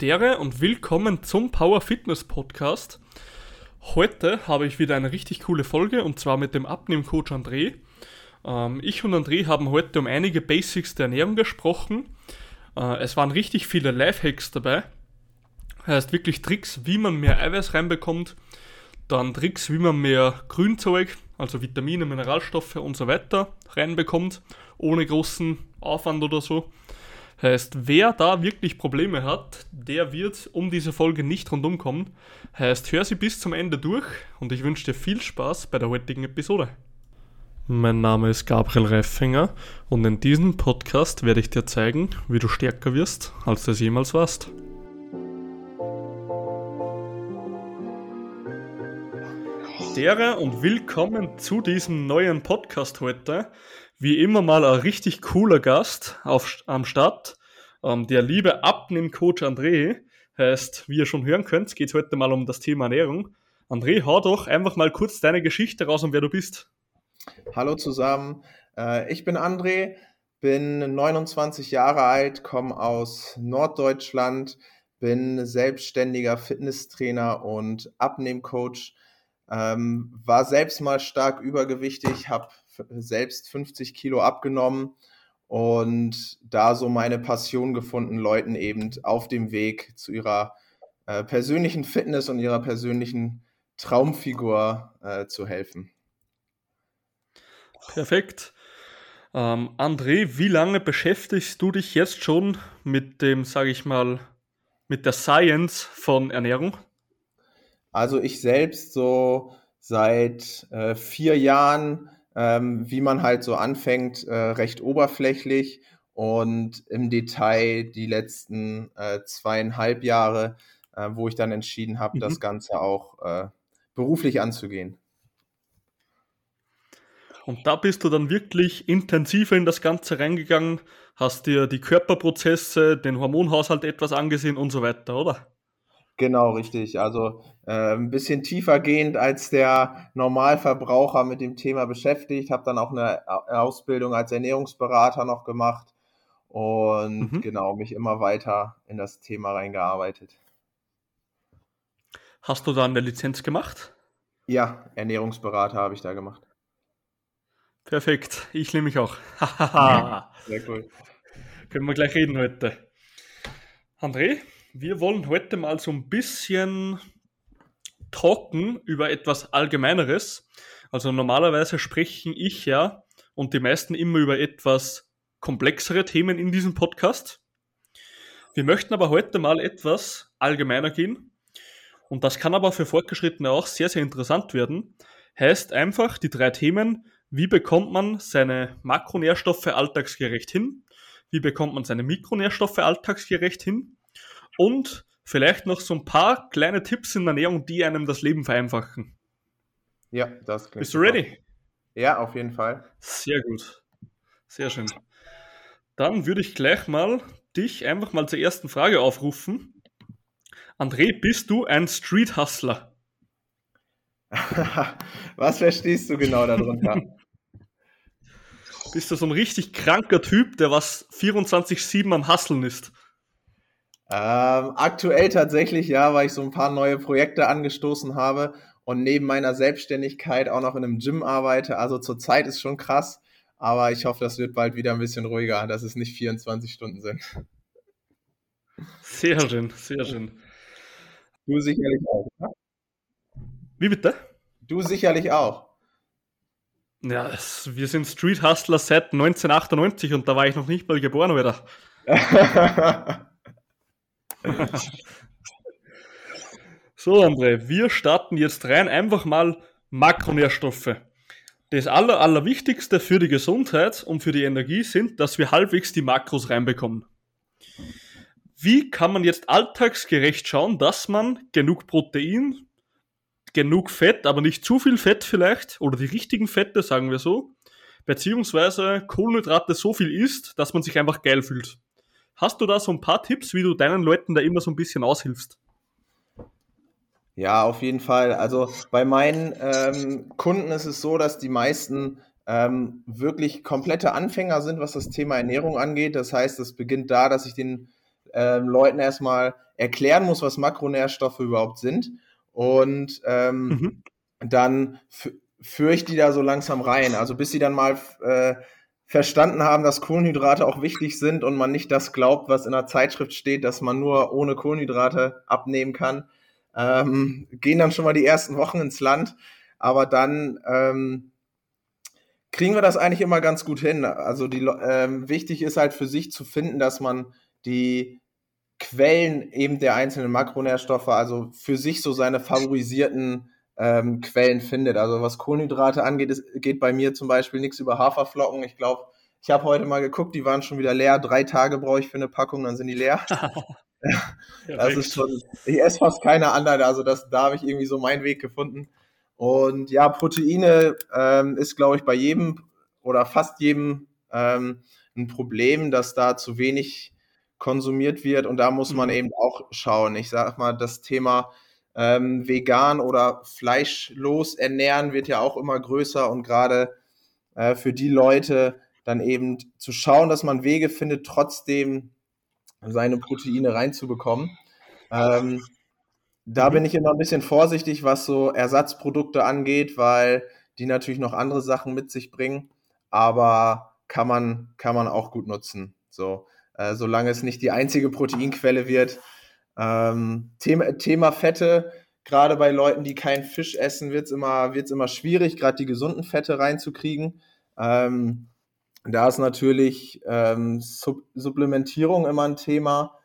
Dere und willkommen zum Power Fitness Podcast. Heute habe ich wieder eine richtig coole Folge und zwar mit dem Abnehmcoach André. Ähm, ich und André haben heute um einige Basics der Ernährung gesprochen. Äh, es waren richtig viele Lifehacks dabei. Heißt wirklich Tricks, wie man mehr Eiweiß reinbekommt, dann Tricks, wie man mehr Grünzeug, also Vitamine, Mineralstoffe und so weiter reinbekommt, ohne großen Aufwand oder so. Heißt, wer da wirklich Probleme hat, der wird um diese Folge nicht rundum kommen. Heißt, hör sie bis zum Ende durch und ich wünsche dir viel Spaß bei der heutigen Episode. Mein Name ist Gabriel Reifinger und in diesem Podcast werde ich dir zeigen, wie du stärker wirst, als du es jemals warst. Dere und willkommen zu diesem neuen Podcast heute wie immer mal ein richtig cooler Gast auf, am Start. Ähm, der liebe Abnehmcoach André heißt, wie ihr schon hören könnt, geht heute mal um das Thema Ernährung. André, hau doch einfach mal kurz deine Geschichte raus und wer du bist. Hallo zusammen, äh, ich bin André, bin 29 Jahre alt, komme aus Norddeutschland, bin selbstständiger Fitnesstrainer und Abnehmcoach. Ähm, war selbst mal stark übergewichtig, habe selbst 50 Kilo abgenommen und da so meine Passion gefunden, Leuten eben auf dem Weg zu ihrer äh, persönlichen Fitness und ihrer persönlichen Traumfigur äh, zu helfen. Perfekt. Ähm, André, wie lange beschäftigst du dich jetzt schon mit dem, sage ich mal, mit der Science von Ernährung? Also ich selbst so seit äh, vier Jahren ähm, wie man halt so anfängt, äh, recht oberflächlich und im Detail die letzten äh, zweieinhalb Jahre, äh, wo ich dann entschieden habe, mhm. das Ganze auch äh, beruflich anzugehen. Und da bist du dann wirklich intensiver in das Ganze reingegangen, hast dir die Körperprozesse, den Hormonhaushalt etwas angesehen und so weiter, oder? Genau, richtig. Also äh, ein bisschen tiefer gehend als der Normalverbraucher mit dem Thema beschäftigt. Habe dann auch eine Ausbildung als Ernährungsberater noch gemacht und mhm. genau mich immer weiter in das Thema reingearbeitet. Hast du da eine Lizenz gemacht? Ja, Ernährungsberater habe ich da gemacht. Perfekt, ich nehme mich auch. Sehr cool. Können wir gleich reden heute. André, wir wollen heute mal so ein bisschen trocken über etwas Allgemeineres. Also normalerweise spreche ich ja und die meisten immer über etwas komplexere Themen in diesem Podcast. Wir möchten aber heute mal etwas allgemeiner gehen. Und das kann aber für Fortgeschrittene auch sehr, sehr interessant werden. Heißt einfach die drei Themen, wie bekommt man seine Makronährstoffe alltagsgerecht hin? Wie bekommt man seine Mikronährstoffe alltagsgerecht hin? Und vielleicht noch so ein paar kleine Tipps in der Ernährung, die einem das Leben vereinfachen. Ja, das klingt. Bist du ready? Ja, auf jeden Fall. Sehr gut. Sehr schön. Dann würde ich gleich mal dich einfach mal zur ersten Frage aufrufen. André, bist du ein Street Hustler? Was verstehst du genau darunter? bist du so ein richtig kranker Typ, der was 24-7 am Hasseln ist? Ähm, aktuell tatsächlich, ja, weil ich so ein paar neue Projekte angestoßen habe und neben meiner Selbstständigkeit auch noch in einem Gym arbeite. Also zurzeit ist schon krass, aber ich hoffe, das wird bald wieder ein bisschen ruhiger, dass es nicht 24 Stunden sind. Sehr schön, sehr schön. Du sicherlich auch, oder? Wie bitte? Du sicherlich auch. Ja, es, wir sind Street Hustler seit 1998 und da war ich noch nicht mal geboren, oder? so, André, wir starten jetzt rein einfach mal Makronährstoffe. Das aller, Allerwichtigste für die Gesundheit und für die Energie sind, dass wir halbwegs die Makros reinbekommen. Wie kann man jetzt alltagsgerecht schauen, dass man genug Protein, genug Fett, aber nicht zu viel Fett vielleicht, oder die richtigen Fette, sagen wir so, beziehungsweise Kohlenhydrate so viel isst, dass man sich einfach geil fühlt? Hast du da so ein paar Tipps, wie du deinen Leuten da immer so ein bisschen aushilfst? Ja, auf jeden Fall. Also bei meinen ähm, Kunden ist es so, dass die meisten ähm, wirklich komplette Anfänger sind, was das Thema Ernährung angeht. Das heißt, es beginnt da, dass ich den ähm, Leuten erstmal erklären muss, was Makronährstoffe überhaupt sind. Und ähm, mhm. dann führe ich die da so langsam rein. Also bis sie dann mal äh, verstanden haben, dass Kohlenhydrate auch wichtig sind und man nicht das glaubt, was in der Zeitschrift steht, dass man nur ohne Kohlenhydrate abnehmen kann, ähm, gehen dann schon mal die ersten Wochen ins Land. Aber dann ähm, kriegen wir das eigentlich immer ganz gut hin. Also die, ähm, wichtig ist halt für sich zu finden, dass man die Quellen eben der einzelnen Makronährstoffe, also für sich so seine favorisierten ähm, Quellen findet. Also was Kohlenhydrate angeht, ist, geht bei mir zum Beispiel nichts über Haferflocken. Ich glaube, ich habe heute mal geguckt, die waren schon wieder leer. Drei Tage brauche ich für eine Packung, dann sind die leer. das ist schon, ich esse fast keine anderen, also das, da habe ich irgendwie so meinen Weg gefunden. Und ja, Proteine ähm, ist, glaube ich, bei jedem oder fast jedem ähm, ein Problem, dass da zu wenig konsumiert wird und da muss man mhm. eben auch schauen. Ich sage mal, das Thema ähm, vegan oder fleischlos ernähren wird ja auch immer größer und gerade äh, für die Leute dann eben zu schauen, dass man Wege findet, trotzdem seine Proteine reinzubekommen. Ähm, da mhm. bin ich immer ein bisschen vorsichtig, was so Ersatzprodukte angeht, weil die natürlich noch andere Sachen mit sich bringen, aber kann man, kann man auch gut nutzen. So, äh, solange es nicht die einzige Proteinquelle wird, ähm, Thema, Thema Fette, gerade bei Leuten, die keinen Fisch essen, wird es immer, wird's immer schwierig, gerade die gesunden Fette reinzukriegen. Ähm, da ist natürlich ähm, Sub Supplementierung immer ein Thema.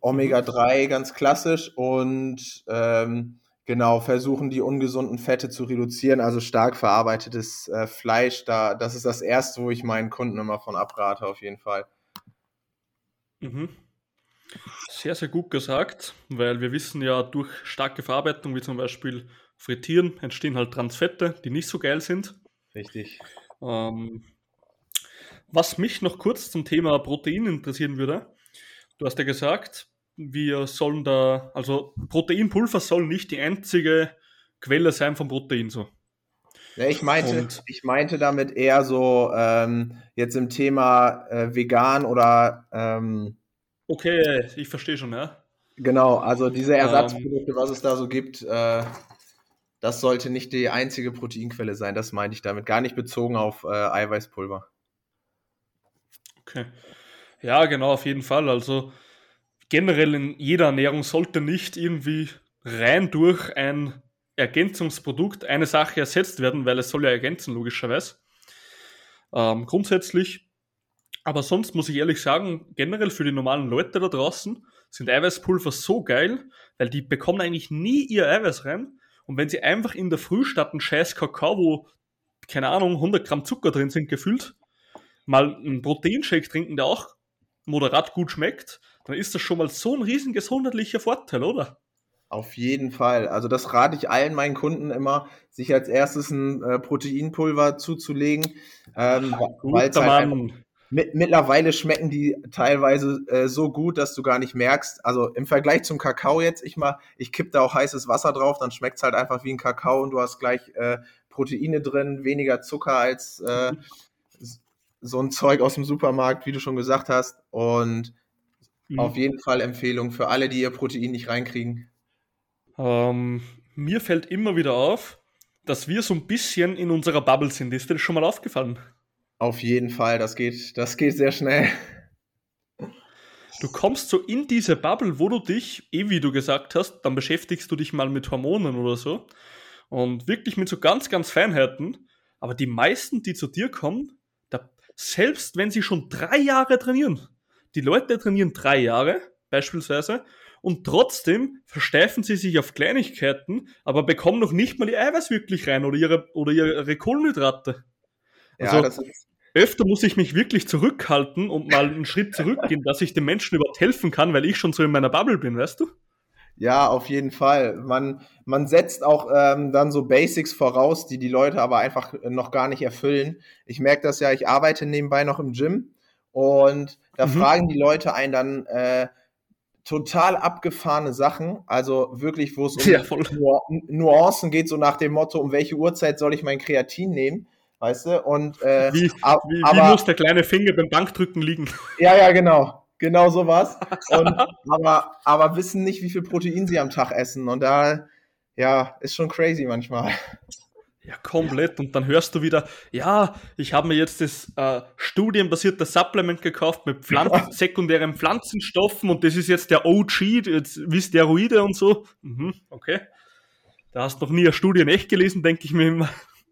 Omega-3 mhm. ganz klassisch und ähm, genau versuchen die ungesunden Fette zu reduzieren, also stark verarbeitetes äh, Fleisch. Da, das ist das erste, wo ich meinen Kunden immer von abrate, auf jeden Fall. Mhm. Sehr, sehr gut gesagt, weil wir wissen ja, durch starke Verarbeitung, wie zum Beispiel Frittieren, entstehen halt Transfette, die nicht so geil sind. Richtig. Ähm, was mich noch kurz zum Thema Protein interessieren würde, du hast ja gesagt, wir sollen da, also Proteinpulver soll nicht die einzige Quelle sein von Protein so. Ja, ich meinte, ich meinte damit eher so ähm, jetzt im Thema äh, vegan oder ähm, Okay, ich verstehe schon, ja. Genau, also diese ähm. Ersatzprodukte, um, was es da so gibt, äh, das sollte nicht die einzige Proteinquelle sein. Das meinte ich damit. Gar nicht bezogen auf äh, Eiweißpulver. Okay. Ja, genau, auf jeden Fall. Also generell in jeder Ernährung sollte nicht irgendwie rein durch ein Ergänzungsprodukt eine Sache ersetzt werden, weil es soll ja ergänzen, logischerweise. Ähm, grundsätzlich aber sonst muss ich ehrlich sagen, generell für die normalen Leute da draußen sind Eiweißpulver so geil, weil die bekommen eigentlich nie ihr Eiweiß rein. Und wenn sie einfach in der Früh statt einen scheiß Kakao, wo, keine Ahnung, 100 Gramm Zucker drin sind, gefüllt, mal einen Proteinshake trinken, der auch moderat gut schmeckt, dann ist das schon mal so ein riesen gesundheitlicher Vorteil, oder? Auf jeden Fall. Also das rate ich allen meinen Kunden immer, sich als erstes ein äh, Proteinpulver zuzulegen, ähm, weil es halt mittlerweile schmecken die teilweise äh, so gut, dass du gar nicht merkst. Also im Vergleich zum Kakao jetzt, ich mal, ich kipp da auch heißes Wasser drauf, dann schmeckt es halt einfach wie ein Kakao und du hast gleich äh, Proteine drin, weniger Zucker als äh, so ein Zeug aus dem Supermarkt, wie du schon gesagt hast. Und mhm. auf jeden Fall Empfehlung für alle, die ihr Protein nicht reinkriegen. Ähm, mir fällt immer wieder auf, dass wir so ein bisschen in unserer Bubble sind. Ist dir das schon mal aufgefallen? Auf jeden Fall, das geht, das geht sehr schnell. Du kommst so in diese Bubble, wo du dich, eh wie du gesagt hast, dann beschäftigst du dich mal mit Hormonen oder so und wirklich mit so ganz, ganz Feinheiten. Aber die meisten, die zu dir kommen, da, selbst wenn sie schon drei Jahre trainieren, die Leute trainieren drei Jahre beispielsweise und trotzdem versteifen sie sich auf Kleinigkeiten, aber bekommen noch nicht mal die Eiweiß wirklich rein oder ihre, oder ihre Kohlenhydrate. Also, ja, das ist, öfter muss ich mich wirklich zurückhalten und mal einen Schritt zurückgehen, dass ich den Menschen überhaupt helfen kann, weil ich schon so in meiner Bubble bin, weißt du? Ja, auf jeden Fall. Man, man setzt auch ähm, dann so Basics voraus, die die Leute aber einfach noch gar nicht erfüllen. Ich merke das ja, ich arbeite nebenbei noch im Gym und da mhm. fragen die Leute einen dann äh, total abgefahrene Sachen, also wirklich, wo es um ja, Nuancen geht, so nach dem Motto, um welche Uhrzeit soll ich mein Kreatin nehmen? Weißt du? Und, äh, wie, wie, aber, wie muss der kleine Finger beim Bankdrücken liegen? Ja, ja, genau. Genau sowas. Und, aber, aber wissen nicht, wie viel Protein sie am Tag essen. Und da, ja, ist schon crazy manchmal. Ja, komplett. Und dann hörst du wieder, ja, ich habe mir jetzt das äh, studienbasierte Supplement gekauft mit Pflanzen, sekundären Pflanzenstoffen und das ist jetzt der OG, jetzt wie Steroide und so. Mhm, okay. Da hast du noch nie eine Studie in echt gelesen, denke ich mir immer.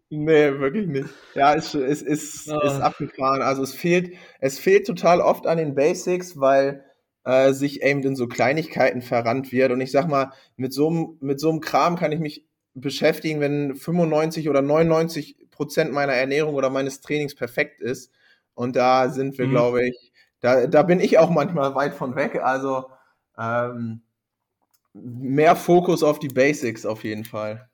Nee, wirklich nicht. Ja, es, es, es ah. ist abgefahren. Also es fehlt, es fehlt total oft an den Basics, weil äh, sich eben in so Kleinigkeiten verrannt wird. Und ich sag mal, mit so, mit so einem Kram kann ich mich beschäftigen, wenn 95 oder 99 Prozent meiner Ernährung oder meines Trainings perfekt ist. Und da sind wir, mhm. glaube ich, da, da bin ich auch manchmal weit von weg. Also ähm, mehr Fokus auf die Basics auf jeden Fall.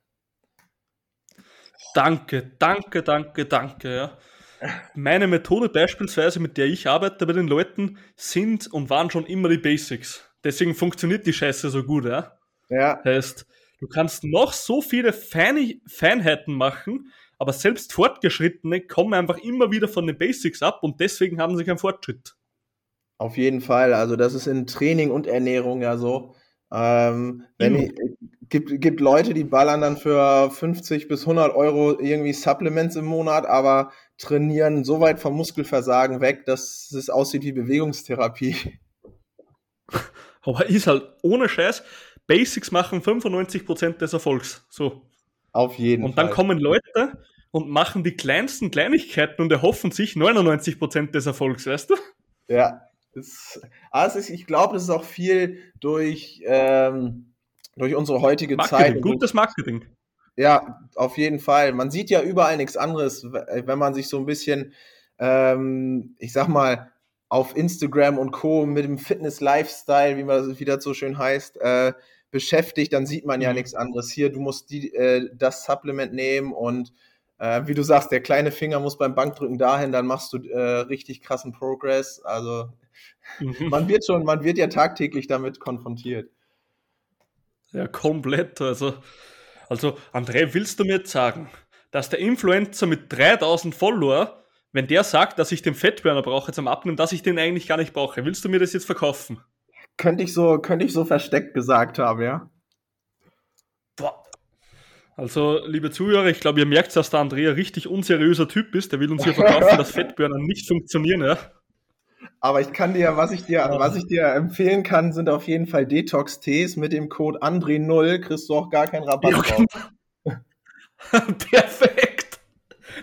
Danke, danke, danke, danke. Ja. Meine Methode beispielsweise, mit der ich arbeite bei den Leuten, sind und waren schon immer die Basics. Deswegen funktioniert die Scheiße so gut, ja. Ja. Heißt, du kannst noch so viele Feine, Feinheiten machen, aber selbst Fortgeschrittene kommen einfach immer wieder von den Basics ab und deswegen haben sie keinen Fortschritt. Auf jeden Fall. Also das ist in Training und Ernährung ja so. Ähm, wenn ich, gibt, gibt Leute, die ballern dann für 50 bis 100 Euro irgendwie Supplements im Monat, aber trainieren so weit vom Muskelversagen weg, dass es aussieht wie Bewegungstherapie. Aber ist halt ohne Scheiß, Basics machen 95% des Erfolgs. So. Auf jeden Fall. Und dann kommen Leute und machen die kleinsten Kleinigkeiten und erhoffen sich 99% des Erfolgs, weißt du? Ja, ist, also ich glaube, das ist auch viel durch, ähm, durch unsere heutige Marketing, Zeit. Gutes Marketing. Ja, auf jeden Fall. Man sieht ja überall nichts anderes, wenn man sich so ein bisschen, ähm, ich sag mal, auf Instagram und Co. mit dem Fitness-Lifestyle, wie man wie das so schön heißt, äh, beschäftigt, dann sieht man ja mhm. nichts anderes. Hier, du musst die, äh, das Supplement nehmen und äh, wie du sagst, der kleine Finger muss beim Bankdrücken dahin, dann machst du äh, richtig krassen Progress. Also. Man wird schon, man wird ja tagtäglich damit konfrontiert. Ja, komplett. Also, also André, willst du mir jetzt sagen, dass der Influencer mit 3000 Follower, wenn der sagt, dass ich den Fettburner brauche zum Abnehmen, dass ich den eigentlich gar nicht brauche, willst du mir das jetzt verkaufen? Könnte ich so, könnte ich so versteckt gesagt haben, ja. Boah. Also, liebe Zuhörer, ich glaube, ihr merkt, dass der Andrea ein richtig unseriöser Typ ist. Der will uns hier verkaufen, dass Fettburner nicht funktionieren, ja. Aber ich kann dir, was ich dir, was ich dir empfehlen kann, sind auf jeden Fall Detox-Tees mit dem Code André0, kriegst du auch gar keinen Rabatt ja, drauf. Perfekt.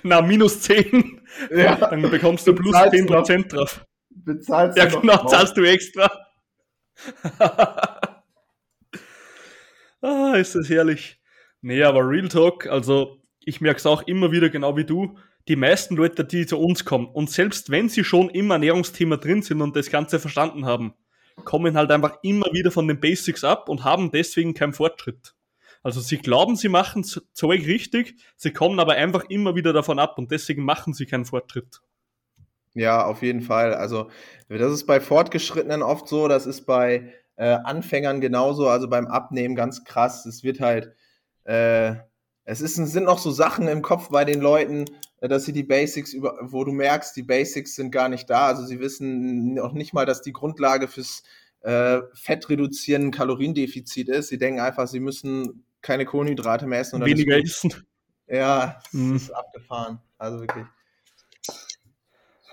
Na, minus 10. Ja. Dann bekommst du plus 10% noch, drauf. Bezahlst ja, du genau, zahlst du extra. ah, ist das herrlich. Nee, aber Real Talk, also ich merke es auch immer wieder genau wie du die meisten Leute, die zu uns kommen, und selbst wenn sie schon im Ernährungsthema drin sind und das Ganze verstanden haben, kommen halt einfach immer wieder von den Basics ab und haben deswegen keinen Fortschritt. Also sie glauben, sie machen Zeug richtig, sie kommen aber einfach immer wieder davon ab und deswegen machen sie keinen Fortschritt. Ja, auf jeden Fall. Also das ist bei Fortgeschrittenen oft so, das ist bei äh, Anfängern genauso, also beim Abnehmen ganz krass. Es wird halt, äh, es ist, sind noch so Sachen im Kopf bei den Leuten, äh, dass sie die Basics über, wo du merkst, die Basics sind gar nicht da. Also sie wissen noch nicht mal, dass die Grundlage fürs äh, Fett reduzieren Kaloriendefizit ist. Sie denken einfach, sie müssen keine Kohlenhydrate mehr essen. Weniger essen. Ja, es mhm. ist abgefahren. Also wirklich.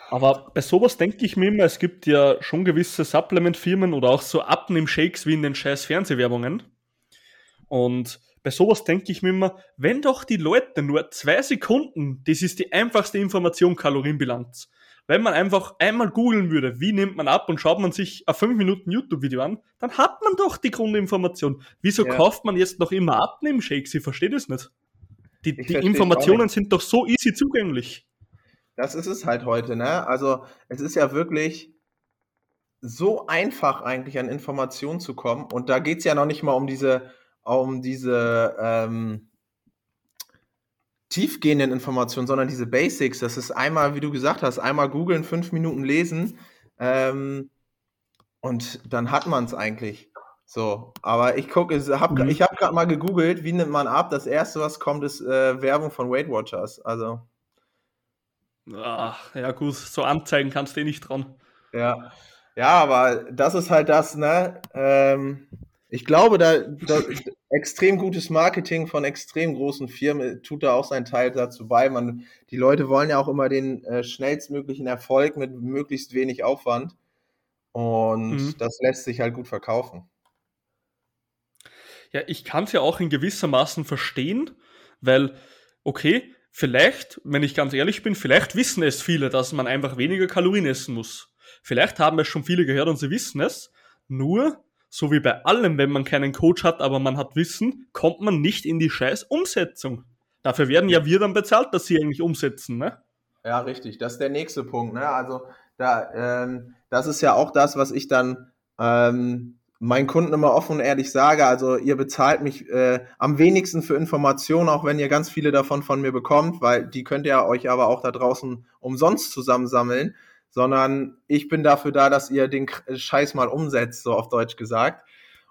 Aber bei sowas denke ich mir immer, es gibt ja schon gewisse Supplement-Firmen oder auch so Abnehm-Shakes wie in den scheiß Fernsehwerbungen. Und bei sowas denke ich mir immer, wenn doch die Leute nur zwei Sekunden, das ist die einfachste Information, Kalorienbilanz. Wenn man einfach einmal googeln würde, wie nimmt man ab und schaut man sich ein 5 Minuten YouTube-Video an, dann hat man doch die Grundinformation. Wieso ja. kauft man jetzt noch immer Abnehmen-Shakes? Ich verstehe das nicht. Die, die Informationen sind doch so easy zugänglich. Das ist es halt heute, ne? Also es ist ja wirklich so einfach eigentlich an Informationen zu kommen. Und da geht es ja noch nicht mal um diese um diese ähm, tiefgehenden Informationen, sondern diese Basics. Das ist einmal, wie du gesagt hast, einmal googeln, fünf Minuten lesen ähm, und dann hat man es eigentlich. So, aber ich gucke, hab, mhm. ich habe gerade mal gegoogelt, wie nimmt man ab? Das erste, was kommt, ist äh, Werbung von Weight Watchers. Also. Ach, ja gut, so anzeigen kannst du eh nicht dran. Ja. Ja, aber das ist halt das, ne? Ähm, ich glaube, da, da extrem gutes Marketing von extrem großen Firmen tut da auch seinen Teil dazu bei. Man, die Leute wollen ja auch immer den äh, schnellstmöglichen Erfolg mit möglichst wenig Aufwand. Und mhm. das lässt sich halt gut verkaufen. Ja, ich kann es ja auch in gewisser Maßen verstehen, weil, okay, vielleicht, wenn ich ganz ehrlich bin, vielleicht wissen es viele, dass man einfach weniger Kalorien essen muss. Vielleicht haben es schon viele gehört und sie wissen es. Nur, so wie bei allem, wenn man keinen Coach hat, aber man hat Wissen, kommt man nicht in die scheiß Umsetzung. Dafür werden ja wir dann bezahlt, dass sie eigentlich umsetzen, ne? Ja, richtig. Das ist der nächste Punkt, ne? Also, da, ähm, das ist ja auch das, was ich dann ähm, meinen Kunden immer offen und ehrlich sage. Also, ihr bezahlt mich äh, am wenigsten für Informationen, auch wenn ihr ganz viele davon von mir bekommt, weil die könnt ihr euch aber auch da draußen umsonst zusammensammeln sondern ich bin dafür da, dass ihr den Scheiß mal umsetzt, so auf Deutsch gesagt.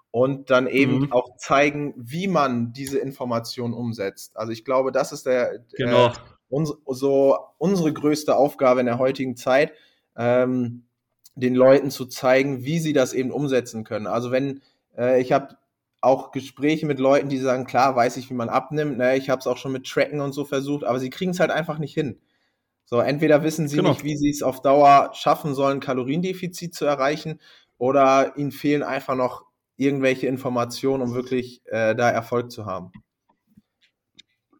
Und dann eben mhm. auch zeigen, wie man diese Information umsetzt. Also ich glaube, das ist der, genau. äh, uns, so unsere größte Aufgabe in der heutigen Zeit, ähm, den Leuten zu zeigen, wie sie das eben umsetzen können. Also wenn äh, ich habe auch Gespräche mit Leuten, die sagen, klar, weiß ich, wie man abnimmt. Ne? Ich habe es auch schon mit Tracken und so versucht, aber sie kriegen es halt einfach nicht hin. So, entweder wissen sie genau. nicht, wie sie es auf Dauer schaffen sollen, Kaloriendefizit zu erreichen, oder ihnen fehlen einfach noch irgendwelche Informationen, um wirklich äh, da Erfolg zu haben.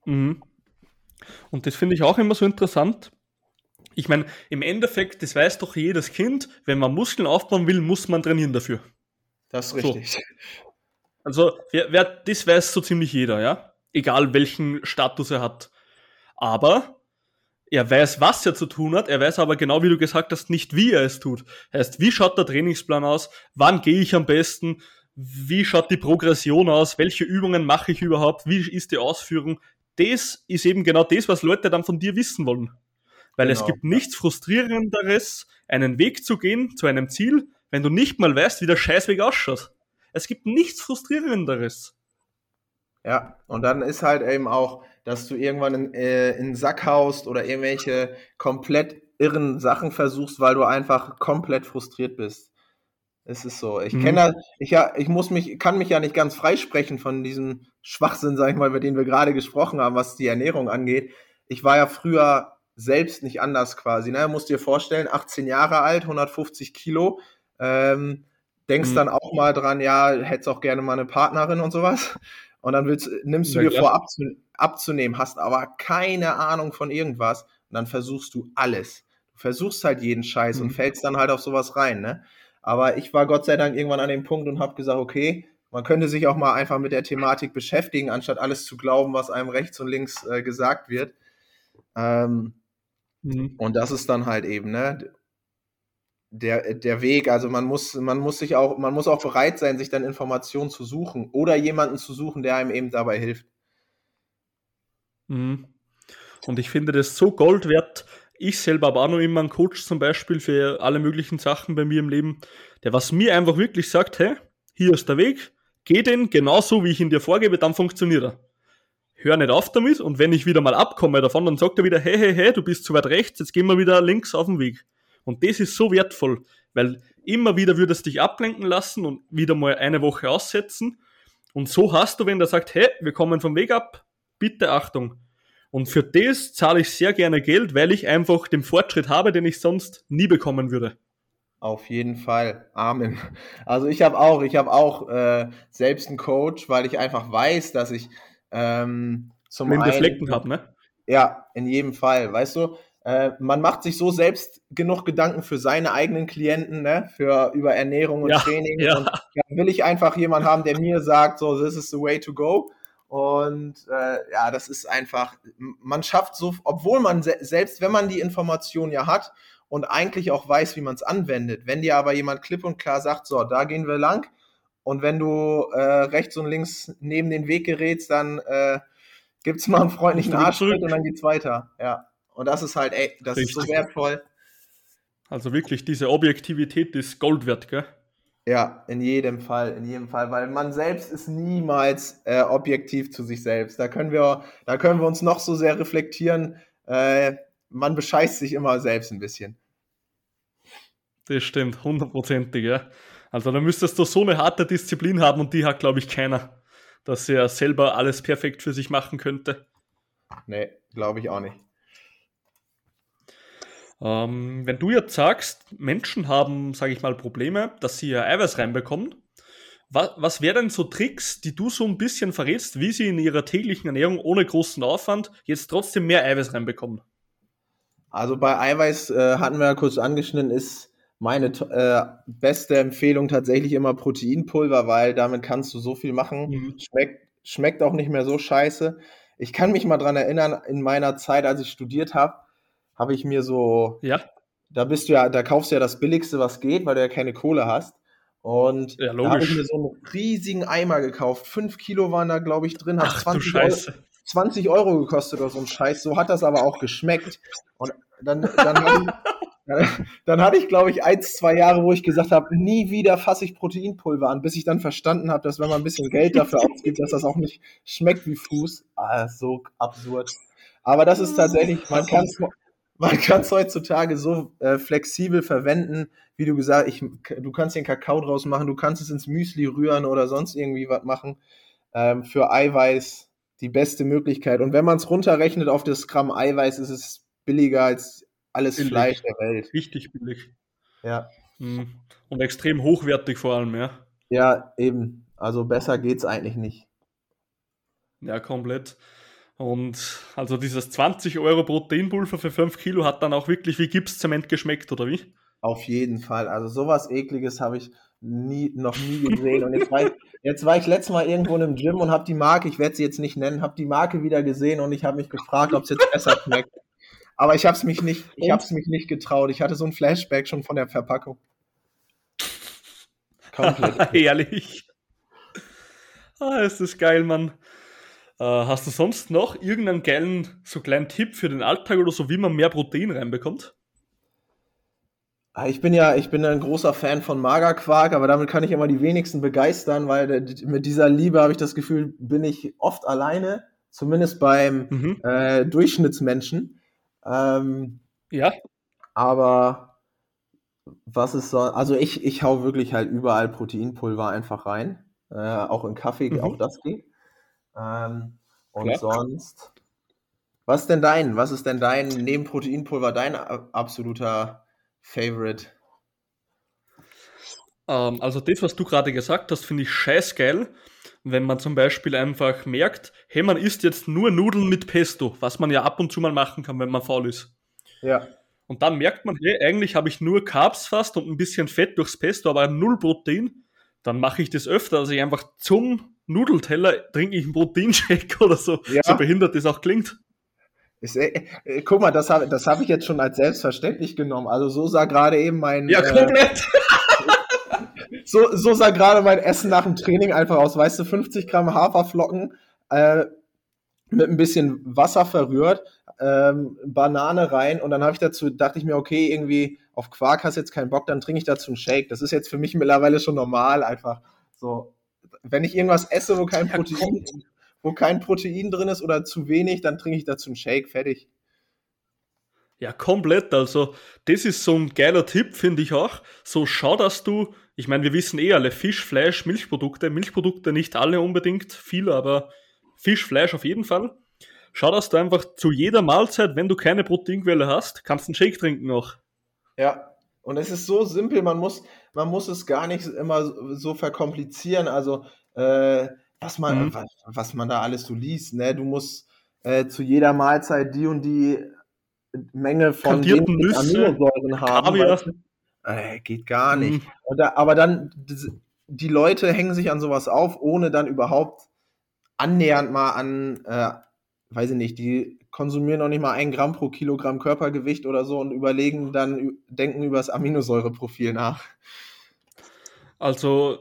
Mhm. Und das finde ich auch immer so interessant. Ich meine, im Endeffekt, das weiß doch jedes Kind, wenn man Muskeln aufbauen will, muss man trainieren dafür. Das ist richtig. So. Also, wer, wer, das weiß so ziemlich jeder, ja? Egal welchen Status er hat. Aber er weiß, was er zu tun hat, er weiß aber genau, wie du gesagt hast, nicht, wie er es tut. Heißt, wie schaut der Trainingsplan aus? Wann gehe ich am besten? Wie schaut die Progression aus? Welche Übungen mache ich überhaupt? Wie ist die Ausführung? Das ist eben genau das, was Leute dann von dir wissen wollen. Weil genau. es gibt nichts frustrierenderes, einen Weg zu gehen zu einem Ziel, wenn du nicht mal weißt, wie der Scheißweg ausschaut. Es gibt nichts frustrierenderes. Ja, und dann ist halt eben auch, dass du irgendwann in, äh, in den Sack haust oder irgendwelche komplett irren Sachen versuchst, weil du einfach komplett frustriert bist. Es ist so. Ich mhm. kenne ich ja, ich muss mich, kann mich ja nicht ganz freisprechen von diesem Schwachsinn, sag ich mal, über den wir gerade gesprochen haben, was die Ernährung angeht. Ich war ja früher selbst nicht anders quasi. Ne? Musst dir vorstellen, 18 Jahre alt, 150 Kilo. Ähm, denkst mhm. dann auch mal dran, ja, hättest auch gerne mal eine Partnerin und sowas. Und dann willst, nimmst du ja, dir vor, abzu, abzunehmen, hast aber keine Ahnung von irgendwas. Und dann versuchst du alles. Du versuchst halt jeden Scheiß mhm. und fällst dann halt auf sowas rein, ne? Aber ich war Gott sei Dank irgendwann an dem Punkt und habe gesagt, okay, man könnte sich auch mal einfach mit der Thematik beschäftigen, anstatt alles zu glauben, was einem rechts und links äh, gesagt wird. Ähm, mhm. Und das ist dann halt eben, ne? Der, der Weg. Also man muss, man muss sich auch, man muss auch bereit sein, sich dann Informationen zu suchen oder jemanden zu suchen, der einem eben dabei hilft. Mhm. Und ich finde das so Gold wert. Ich selber habe auch noch immer einen Coach zum Beispiel für alle möglichen Sachen bei mir im Leben, der was mir einfach wirklich sagt, hey, hier ist der Weg, geh den genauso, wie ich ihn dir vorgebe, dann funktioniert er. Hör nicht auf damit und wenn ich wieder mal abkomme davon, dann sagt er wieder, hey, hey, hey, du bist zu weit rechts, jetzt gehen wir wieder links auf den Weg. Und das ist so wertvoll, weil immer wieder würdest du dich ablenken lassen und wieder mal eine Woche aussetzen. Und so hast du, wenn der sagt, hey, wir kommen vom Weg ab, bitte Achtung. Und für das zahle ich sehr gerne Geld, weil ich einfach den Fortschritt habe, den ich sonst nie bekommen würde. Auf jeden Fall. Amen. Also ich habe auch, ich habe auch äh, selbst einen Coach, weil ich einfach weiß, dass ich ähm, zum Wenn einen Flecken habe, ne? Ja, in jedem Fall. Weißt du, äh, man macht sich so selbst genug Gedanken für seine eigenen Klienten, ne? für über Ernährung und ja, Training. Ja. Und ja, will ich einfach jemanden haben, der mir sagt, so, this is the way to go. Und äh, ja, das ist einfach, man schafft so, obwohl man se selbst, wenn man die Information ja hat und eigentlich auch weiß, wie man es anwendet, wenn dir aber jemand klipp und klar sagt, so, da gehen wir lang, und wenn du äh, rechts und links neben den Weg gerätst, dann äh, gibt es mal einen freundlichen Arschtritt und dann geht's weiter. Ja. Und das ist halt, ey, das Richtig. ist so wertvoll. Also wirklich, diese Objektivität ist Gold wert, gell? Ja, in jedem Fall, in jedem Fall, weil man selbst ist niemals äh, objektiv zu sich selbst. Da können wir, da können wir uns noch so sehr reflektieren. Äh, man bescheißt sich immer selbst ein bisschen. Das stimmt, hundertprozentig, ja. Also da müsstest du so eine harte Disziplin haben und die hat, glaube ich, keiner, dass er selber alles perfekt für sich machen könnte. Nee, glaube ich auch nicht. Ähm, wenn du jetzt sagst, Menschen haben, sage ich mal, Probleme, dass sie ihr Eiweiß reinbekommen, was, was wären denn so Tricks, die du so ein bisschen verrätst, wie sie in ihrer täglichen Ernährung ohne großen Aufwand jetzt trotzdem mehr Eiweiß reinbekommen? Also bei Eiweiß äh, hatten wir ja kurz angeschnitten, ist meine äh, beste Empfehlung tatsächlich immer Proteinpulver, weil damit kannst du so viel machen. Mhm. Schmeckt, schmeckt auch nicht mehr so scheiße. Ich kann mich mal dran erinnern, in meiner Zeit, als ich studiert habe, habe ich mir so, ja. da bist du ja, da kaufst du ja das Billigste, was geht, weil du ja keine Kohle hast. Und ja, da habe ich mir so einen riesigen Eimer gekauft. Fünf Kilo waren da, glaube ich, drin. Hat Ach, 20, Euro, 20 Euro gekostet oder so ein Scheiß. So hat das aber auch geschmeckt. Und dann, dann hatte ich, dann hatte ich, glaube ich, eins, zwei Jahre, wo ich gesagt habe, nie wieder fasse ich Proteinpulver an, bis ich dann verstanden habe, dass wenn man ein bisschen Geld dafür ausgibt, dass das auch nicht schmeckt wie Fuß. Ah, so absurd. Aber das ist tatsächlich, man kann es man kann es heutzutage so äh, flexibel verwenden, wie du gesagt ich, du kannst den Kakao draus machen, du kannst es ins Müsli rühren oder sonst irgendwie was machen. Ähm, für Eiweiß die beste Möglichkeit. Und wenn man es runterrechnet auf das Gramm Eiweiß, ist es billiger als alles billig. Fleisch der Welt. Richtig billig. Ja. Hm. Und extrem hochwertig vor allem, ja. Ja, eben. Also besser geht's eigentlich nicht. Ja, komplett. Und also dieses 20 Euro Proteinpulver für 5 Kilo hat dann auch wirklich wie Gipszement geschmeckt, oder wie? Auf jeden Fall. Also sowas ekliges habe ich nie, noch nie gesehen. Und jetzt war, ich, jetzt war ich letztes Mal irgendwo in einem Gym und habe die Marke, ich werde sie jetzt nicht nennen, habe die Marke wieder gesehen und ich habe mich gefragt, ob es jetzt besser schmeckt. Aber ich habe es mich nicht, ich habe es mich nicht getraut. Ich hatte so ein Flashback schon von der Verpackung. Komplett. Ehrlich. Ah, ist das geil, Mann. Äh, hast du sonst noch irgendeinen geilen, so kleinen Tipp für den Alltag oder so, wie man mehr Protein reinbekommt? Ah, ich bin ja, ich bin ein großer Fan von Magerquark, aber damit kann ich immer die wenigsten begeistern, weil mit dieser Liebe habe ich das Gefühl, bin ich oft alleine, zumindest beim mhm. äh, Durchschnittsmenschen. Ähm, ja. Aber was ist so, also ich, ich hau wirklich halt überall Proteinpulver einfach rein, äh, auch in Kaffee, mhm. auch das geht. Ähm, und Klar. sonst. Was ist denn dein? Was ist denn dein, neben Proteinpulver, dein absoluter Favorite? Ähm, also das, was du gerade gesagt hast, finde ich scheiß geil. Wenn man zum Beispiel einfach merkt, hey, man isst jetzt nur Nudeln mit Pesto, was man ja ab und zu mal machen kann, wenn man faul ist. Ja. Und dann merkt man, hey, eigentlich habe ich nur Carbs fast und ein bisschen Fett durchs Pesto, aber null Protein. Dann mache ich das öfter, dass ich einfach zum Nudelteller trinke ich einen Proteinshake oder so. Ja. So behindert das auch klingt. Ist, äh, äh, guck mal, das habe das hab ich jetzt schon als selbstverständlich genommen. Also so sah gerade eben mein. Ja, äh, komplett. Äh, so, so sah gerade mein Essen nach dem Training einfach aus. Weißt du, 50 Gramm Haferflocken äh, mit ein bisschen Wasser verrührt, ähm, Banane rein und dann habe ich dazu, dachte ich mir, okay, irgendwie auf Quark hast jetzt keinen Bock, dann trinke ich dazu einen Shake. Das ist jetzt für mich mittlerweile schon normal einfach. So, wenn ich irgendwas esse, wo kein Protein, wo kein Protein drin ist oder zu wenig, dann trinke ich dazu einen Shake, fertig. Ja, komplett. Also, das ist so ein geiler Tipp, finde ich auch. So schau, dass du, ich meine, wir wissen eh alle, Fisch, Fleisch, Milchprodukte. Milchprodukte nicht alle unbedingt, viele, aber Fisch, Fleisch auf jeden Fall. Schau, dass du einfach zu jeder Mahlzeit, wenn du keine Proteinquelle hast, kannst einen Shake trinken auch. Ja, und es ist so simpel, man muss, man muss es gar nicht immer so verkomplizieren. Also, äh, was man, mhm. was, was, man da alles so liest, ne? Du musst äh, zu jeder Mahlzeit die und die Menge von Aminosäuren haben. Weißt äh, geht gar nicht. Mhm. Da, aber dann, die Leute hängen sich an sowas auf, ohne dann überhaupt annähernd mal an, äh, weiß ich nicht, die konsumieren noch nicht mal ein Gramm pro Kilogramm Körpergewicht oder so und überlegen dann, denken über das Aminosäureprofil nach. Also,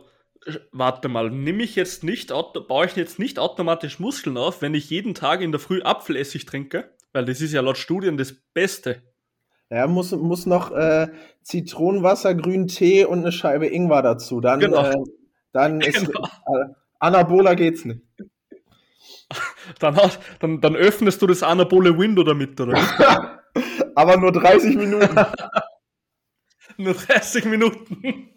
warte mal, nehme ich jetzt nicht, baue ich jetzt nicht automatisch Muskeln auf, wenn ich jeden Tag in der Früh Apfelessig trinke? Weil das ist ja laut Studien das Beste. Ja, muss, muss noch äh, Zitronenwasser, grünen Tee und eine Scheibe Ingwer dazu. Dann, genau. äh, dann ist genau. äh, Anabola geht's nicht. Dann, hast, dann, dann öffnest du das anabole Window damit, oder? Aber nur 30 Minuten. Nur 30 Minuten.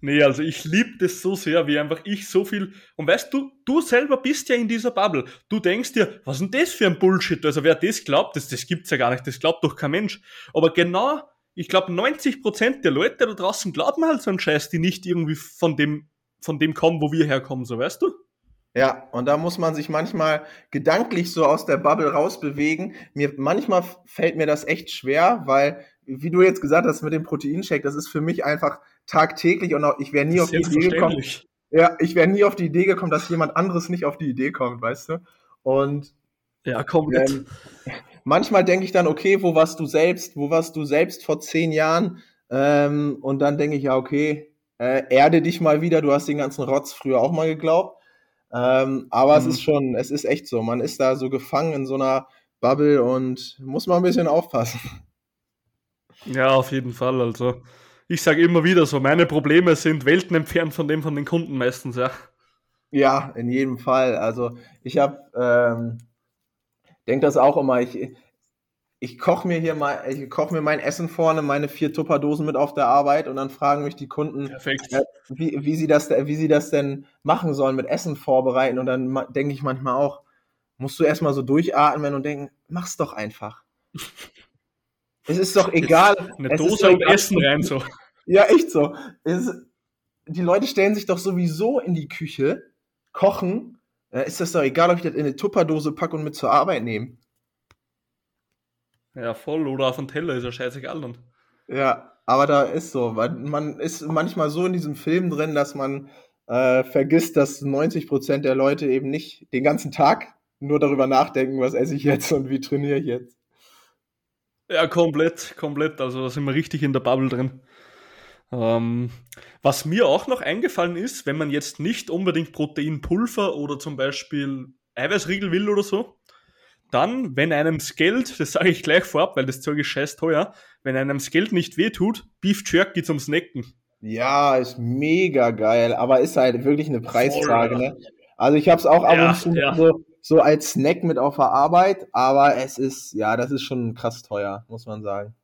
Nee, also ich liebe das so sehr, wie einfach ich so viel. Und weißt du, du selber bist ja in dieser Bubble. Du denkst dir, was ist denn das für ein Bullshit? Also wer das glaubt, das, das gibt's ja gar nicht, das glaubt doch kein Mensch. Aber genau, ich glaube, 90% der Leute da draußen glauben halt so einen Scheiß, die nicht irgendwie von dem, von dem kommen, wo wir herkommen, so weißt du? Ja, und da muss man sich manchmal gedanklich so aus der Bubble rausbewegen. Mir, manchmal fällt mir das echt schwer, weil, wie du jetzt gesagt hast mit dem Proteinshake, das ist für mich einfach tagtäglich und auch, ich wäre nie auf die Idee gekommen. Ja, ich wäre nie auf die Idee gekommen, dass jemand anderes nicht auf die Idee kommt, weißt du? Und ja, komplett. Ähm, manchmal denke ich dann, okay, wo warst du selbst? Wo warst du selbst vor zehn Jahren? Ähm, und dann denke ich, ja, okay, äh, erde dich mal wieder. Du hast den ganzen Rotz früher auch mal geglaubt. Ähm, aber mhm. es ist schon, es ist echt so. Man ist da so gefangen in so einer Bubble und muss mal ein bisschen aufpassen. Ja, auf jeden Fall. Also, ich sage immer wieder so, meine Probleme sind Welten entfernt von dem von den Kunden meistens, ja. Ja, in jedem Fall. Also, ich habe, ähm, denke das auch immer, ich, ich koche mir hier mal, ich koche mir mein Essen vorne, meine vier Tupperdosen mit auf der Arbeit und dann fragen mich die Kunden, äh, wie, wie, sie das, wie sie das denn machen sollen mit Essen vorbereiten. Und dann denke ich manchmal auch, musst du erstmal so durchatmen und denken, mach's doch einfach. es ist doch egal. Eine Dose und Essen rein so. Ja, echt so. Es, die Leute stellen sich doch sowieso in die Küche, kochen. Äh, ist das doch egal, ob ich das in eine Tupperdose packe und mit zur Arbeit nehme. Ja, voll. Oder auf dem Teller ist ja scheißegal dann. Ja, aber da ist so. Weil man ist manchmal so in diesem Film drin, dass man äh, vergisst, dass 90% der Leute eben nicht den ganzen Tag nur darüber nachdenken, was esse ich jetzt und wie trainiere ich jetzt. Ja, komplett, komplett. Also da sind wir richtig in der Bubble drin. Ähm, was mir auch noch eingefallen ist, wenn man jetzt nicht unbedingt Proteinpulver oder zum Beispiel Eiweißriegel will oder so, dann, wenn einem das Geld, das sage ich gleich vorab, weil das Zeug ist scheiß teuer, wenn einem das Geld nicht wehtut, Beef Jerky zum Snacken. Ja, ist mega geil, aber ist halt wirklich eine Preisfrage, ne? Also ich habe es auch ab ja, und zu ja. so, so als Snack mit auf der Arbeit, aber es ist, ja, das ist schon krass teuer, muss man sagen.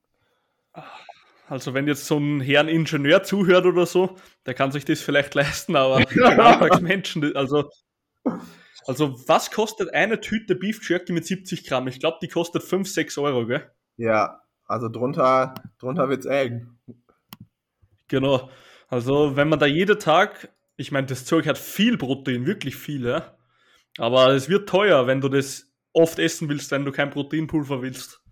Also wenn jetzt so ein Herrn Ingenieur zuhört oder so, der kann sich das vielleicht leisten, aber Alltagsmenschen, also also, was kostet eine Tüte Beef Jerky mit 70 Gramm? Ich glaube, die kostet 5, 6 Euro, gell? Ja, also drunter, drunter wird's eng. Genau. Also, wenn man da jeden Tag, ich meine, das Zeug hat viel Protein, wirklich viel, ja. Aber es wird teuer, wenn du das oft essen willst, wenn du kein Proteinpulver willst.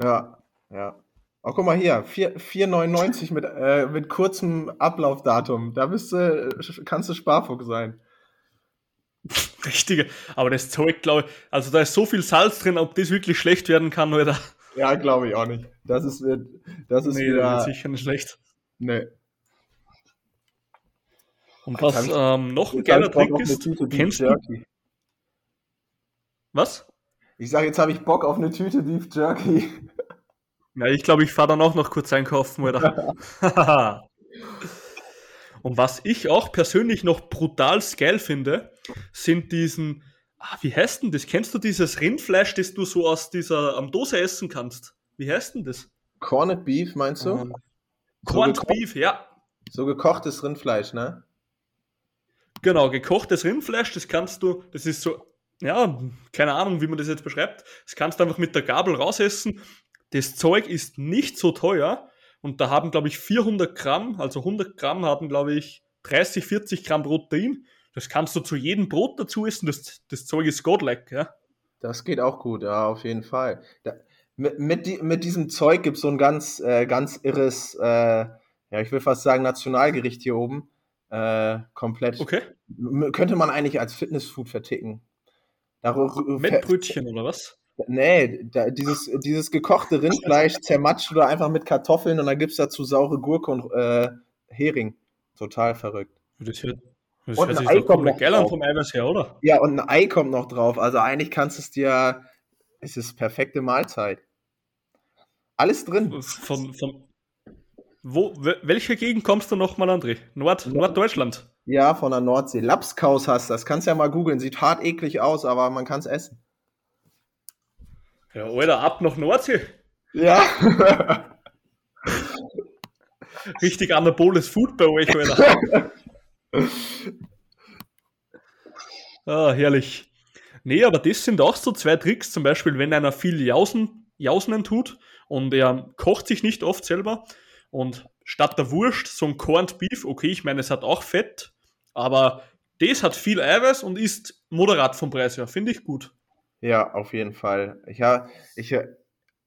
Ja, ja. Oh, guck mal hier, 4,99 mit, äh, mit kurzem Ablaufdatum. Da bist du, kannst du Sparfuchs sein. Richtige. Aber das Zeug, glaube ich, also da ist so viel Salz drin, ob das wirklich schlecht werden kann, oder? Ja, glaube ich auch nicht. Das ist, das ist nee, wieder... sicher nicht schlecht. Nee. Und was ähm, noch ein geiler Trick ist, kennst du... Was? Ich sage, jetzt habe ich Bock auf eine Tüte Beef Jerky. Ja, ich glaube, ich fahre dann auch noch kurz einkaufen, oder? Und was ich auch persönlich noch brutal geil finde, sind diesen, ah, wie heißt denn das? Kennst du dieses Rindfleisch, das du so aus dieser am Dose essen kannst? Wie heißt denn das? Corned Beef, meinst du? Ähm, Corned so Beef, ja. So gekochtes Rindfleisch, ne? Genau, gekochtes Rindfleisch, das kannst du, das ist so, ja, keine Ahnung, wie man das jetzt beschreibt. Das kannst du einfach mit der Gabel rausessen. Das Zeug ist nicht so teuer und da haben, glaube ich, 400 Gramm, also 100 Gramm haben, glaube ich, 30, 40 Gramm Protein. Das kannst du zu jedem Brot dazu essen. Das, das Zeug ist godlike, ja. Das geht auch gut, ja, auf jeden Fall. Da, mit, mit, mit, diesem Zeug gibt es so ein ganz, äh, ganz irres, äh, ja, ich will fast sagen, Nationalgericht hier oben. Äh, komplett. Okay. Könnte man eigentlich als Fitnessfood verticken. Mit Brötchen oder was? Nee, da, dieses, dieses gekochte Rindfleisch zermatscht du einfach mit Kartoffeln und dann gibt's dazu saure Gurke und äh, Hering. Total verrückt. Das hört, das und ein Ei kommt noch drauf. vom Eiweiß her, oder? Ja, und ein Ei kommt noch drauf. Also eigentlich kannst du es dir, es ist perfekte Mahlzeit. Alles drin. Von, von, wo, welche Gegend kommst du nochmal, André? Nord, Nord, Norddeutschland? Ja, von der Nordsee. Lapskaus hast du, das kannst du ja mal googeln. Sieht hart eklig aus, aber man kann es essen. Ja, Alter, ab nach Nordsee. Ja. Richtig anaboles Food bei euch, Alter. ah, herrlich. Nee, aber das sind auch so zwei Tricks, zum Beispiel, wenn einer viel Jausen, Jausenen tut und er kocht sich nicht oft selber und statt der Wurst so ein Corned Beef, okay, ich meine, es hat auch Fett, aber das hat viel Eiweiß und ist moderat vom Preis her, finde ich gut. Ja, auf jeden Fall. Ich, ich,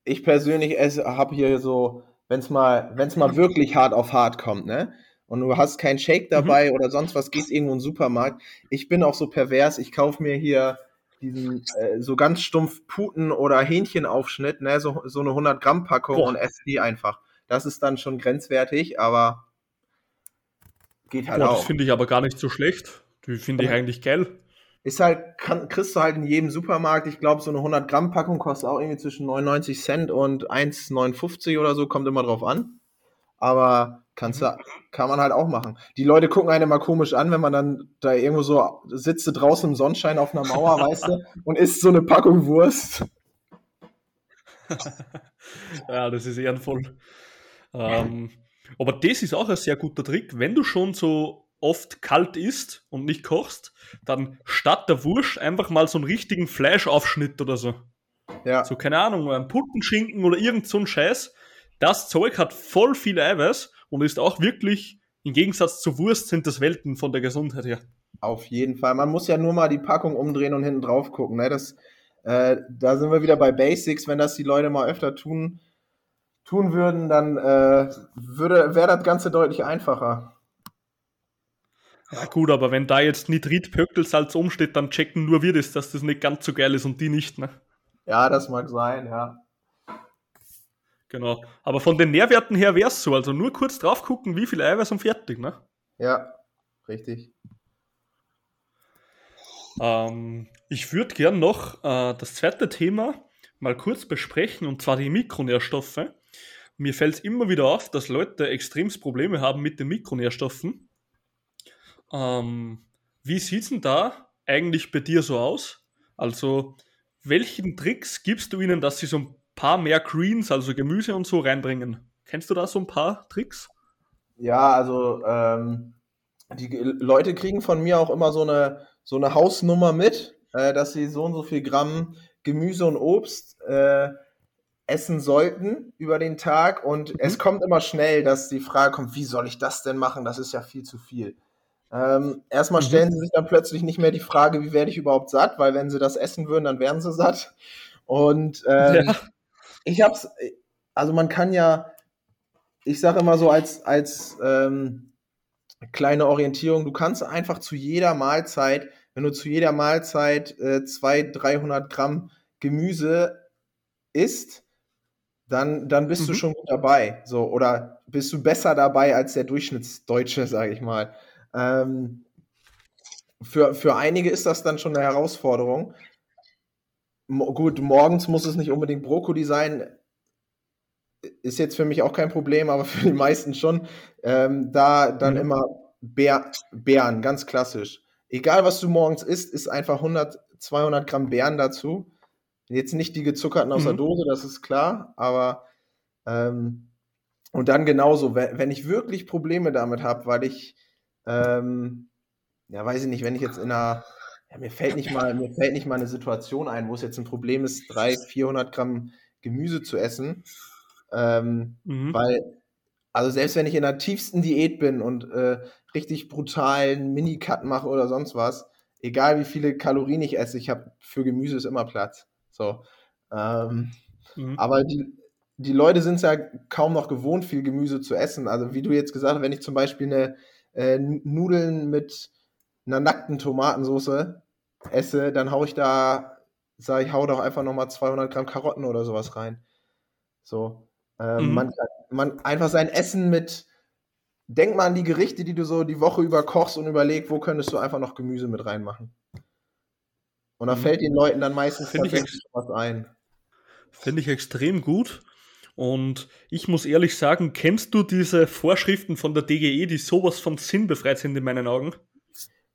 ich persönlich habe hier so, wenn es mal, wenn's mal wirklich hart auf hart kommt, ne? Und du hast keinen Shake mhm. dabei mhm. oder sonst was, gehst irgendwo in den Supermarkt. Ich bin auch so pervers, ich kaufe mir hier diesen äh, so ganz stumpf Puten- oder Hähnchenaufschnitt, ne, so, so eine 100 Gramm Packung Boah. und esse die einfach. Das ist dann schon grenzwertig, aber geht halt Boah, auch. Das finde ich aber gar nicht so schlecht. Die finde ich eigentlich geil. Ist halt, kann, kriegst du halt in jedem Supermarkt. Ich glaube, so eine 100 Gramm Packung kostet auch irgendwie zwischen 99 Cent und 1,59 oder so, kommt immer drauf an. Aber kannst mhm. du, kann man halt auch machen. Die Leute gucken einen immer komisch an, wenn man dann da irgendwo so sitzt draußen im Sonnenschein auf einer Mauer, weißt du, und isst so eine Packung Wurst. ja, das ist ehrenvoll. Ähm, aber das ist auch ein sehr guter Trick, wenn du schon so oft kalt isst und nicht kochst, dann statt der Wurst einfach mal so einen richtigen Fleischaufschnitt oder so. Ja. So, keine Ahnung, ein Puttenschinken oder irgend so ein Scheiß. Das Zeug hat voll viel Eiweiß und ist auch wirklich, im Gegensatz zur Wurst, sind das Welten von der Gesundheit her. Auf jeden Fall. Man muss ja nur mal die Packung umdrehen und hinten drauf gucken. Ne? Das, äh, da sind wir wieder bei Basics. Wenn das die Leute mal öfter tun, tun würden, dann äh, würde, wäre das Ganze deutlich einfacher. Ja gut, aber wenn da jetzt Nitrit-Pöckelsalz umsteht, dann checken nur wir das, dass das nicht ganz so geil ist und die nicht, ne? Ja, das mag sein, ja. Genau. Aber von den Nährwerten her wäre es so. Also nur kurz drauf gucken, wie viel Eiweiß und fertig, ne? Ja, richtig. Ähm, ich würde gern noch äh, das zweite Thema mal kurz besprechen, und zwar die Mikronährstoffe. Mir fällt es immer wieder auf, dass Leute extremst Probleme haben mit den Mikronährstoffen. Ähm, wie sieht es denn da eigentlich bei dir so aus? Also, welchen Tricks gibst du ihnen, dass sie so ein paar mehr Greens, also Gemüse und so reinbringen? Kennst du da so ein paar Tricks? Ja, also ähm, die Leute kriegen von mir auch immer so eine, so eine Hausnummer mit, äh, dass sie so und so viel Gramm Gemüse und Obst äh, essen sollten über den Tag. Und mhm. es kommt immer schnell, dass die Frage kommt, wie soll ich das denn machen? Das ist ja viel zu viel. Ähm, erstmal mhm. stellen sie sich dann plötzlich nicht mehr die Frage, wie werde ich überhaupt satt, weil wenn sie das essen würden, dann wären sie satt. Und ähm, ja. ich hab's, also man kann ja, ich sage immer so als, als ähm, kleine Orientierung, du kannst einfach zu jeder Mahlzeit, wenn du zu jeder Mahlzeit äh, 200, 300 Gramm Gemüse isst, dann, dann bist mhm. du schon gut dabei. So, oder bist du besser dabei als der Durchschnittsdeutsche, sage ich mal. Ähm, für, für einige ist das dann schon eine Herausforderung. Mo gut, morgens muss es nicht unbedingt Brokkoli sein. Ist jetzt für mich auch kein Problem, aber für die meisten schon. Ähm, da dann mhm. immer Bär, Beeren, ganz klassisch. Egal, was du morgens isst, ist einfach 100, 200 Gramm Beeren dazu. Jetzt nicht die gezuckerten aus mhm. der Dose, das ist klar, aber ähm, und dann genauso, wenn, wenn ich wirklich Probleme damit habe, weil ich ähm, ja, weiß ich nicht, wenn ich jetzt in einer, ja, mir fällt nicht mal, mir fällt nicht mal eine Situation ein, wo es jetzt ein Problem ist, 300, 400 Gramm Gemüse zu essen, ähm, mhm. weil, also selbst wenn ich in der tiefsten Diät bin und äh, richtig brutalen Mini-Cut mache oder sonst was, egal wie viele Kalorien ich esse, ich habe für Gemüse ist immer Platz. So. Ähm, mhm. Aber die, die Leute sind es ja kaum noch gewohnt, viel Gemüse zu essen. Also wie du jetzt gesagt hast, wenn ich zum Beispiel eine äh, Nudeln mit einer nackten Tomatensauce esse, dann hau ich da, sag ich, hau doch einfach nochmal 200 Gramm Karotten oder sowas rein. So. Ähm, mhm. man, man einfach sein Essen mit, denk mal an die Gerichte, die du so die Woche über kochst und überleg, wo könntest du einfach noch Gemüse mit reinmachen. Und da mhm. fällt den Leuten dann meistens tatsächlich was ein. Finde ich extrem gut. Und ich muss ehrlich sagen, kennst du diese Vorschriften von der DGE, die sowas von sinnbefreit sind in meinen Augen?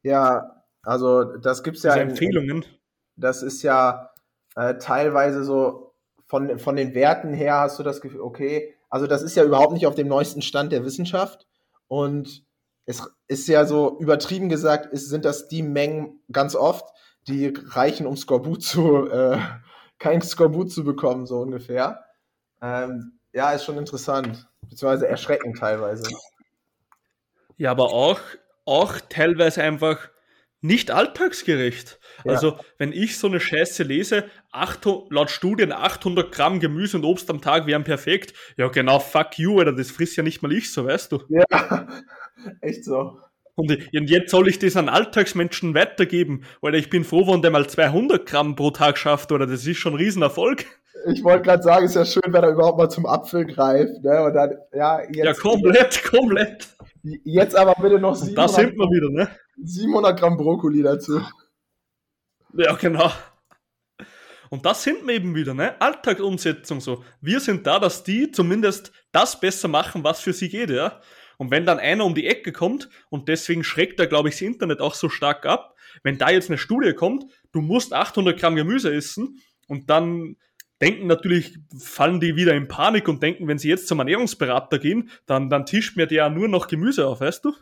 Ja, also das gibt es ja. Diese Empfehlungen. das ist ja äh, teilweise so von, von den Werten her hast du das Gefühl, okay, also das ist ja überhaupt nicht auf dem neuesten Stand der Wissenschaft. Und es ist ja so übertrieben gesagt, ist, sind das die Mengen ganz oft, die reichen, um Skorbut zu, äh, kein Skorbut zu bekommen, so ungefähr. Ähm, ja, ist schon interessant, beziehungsweise erschreckend teilweise. Ja, aber auch, auch teilweise einfach nicht alltagsgerecht. Ja. Also, wenn ich so eine Scheiße lese, 800, laut Studien 800 Gramm Gemüse und Obst am Tag wären perfekt. Ja, genau, fuck you, Alter, das frisst ja nicht mal ich, so weißt du. Ja, echt so. Und jetzt soll ich das an Alltagsmenschen weitergeben, weil ich bin froh, wenn der mal 200 Gramm pro Tag schafft, oder das ist schon ein Riesenerfolg. Ich wollte gerade sagen, ist ja schön, wenn er überhaupt mal zum Apfel greift, ne? Und dann, ja, jetzt, ja, komplett, komplett. Jetzt aber bitte noch 700, da sind wir wieder, ne? 700 Gramm Brokkoli dazu. Ja, genau. Und das sind wir eben wieder, ne? Alltagsumsetzung so. Wir sind da, dass die zumindest das besser machen, was für sie geht, ja? Und wenn dann einer um die Ecke kommt, und deswegen schreckt da, glaube ich, das Internet auch so stark ab, wenn da jetzt eine Studie kommt, du musst 800 Gramm Gemüse essen, und dann denken natürlich, fallen die wieder in Panik und denken, wenn sie jetzt zum Ernährungsberater gehen, dann, dann tischt mir der nur noch Gemüse auf, weißt du?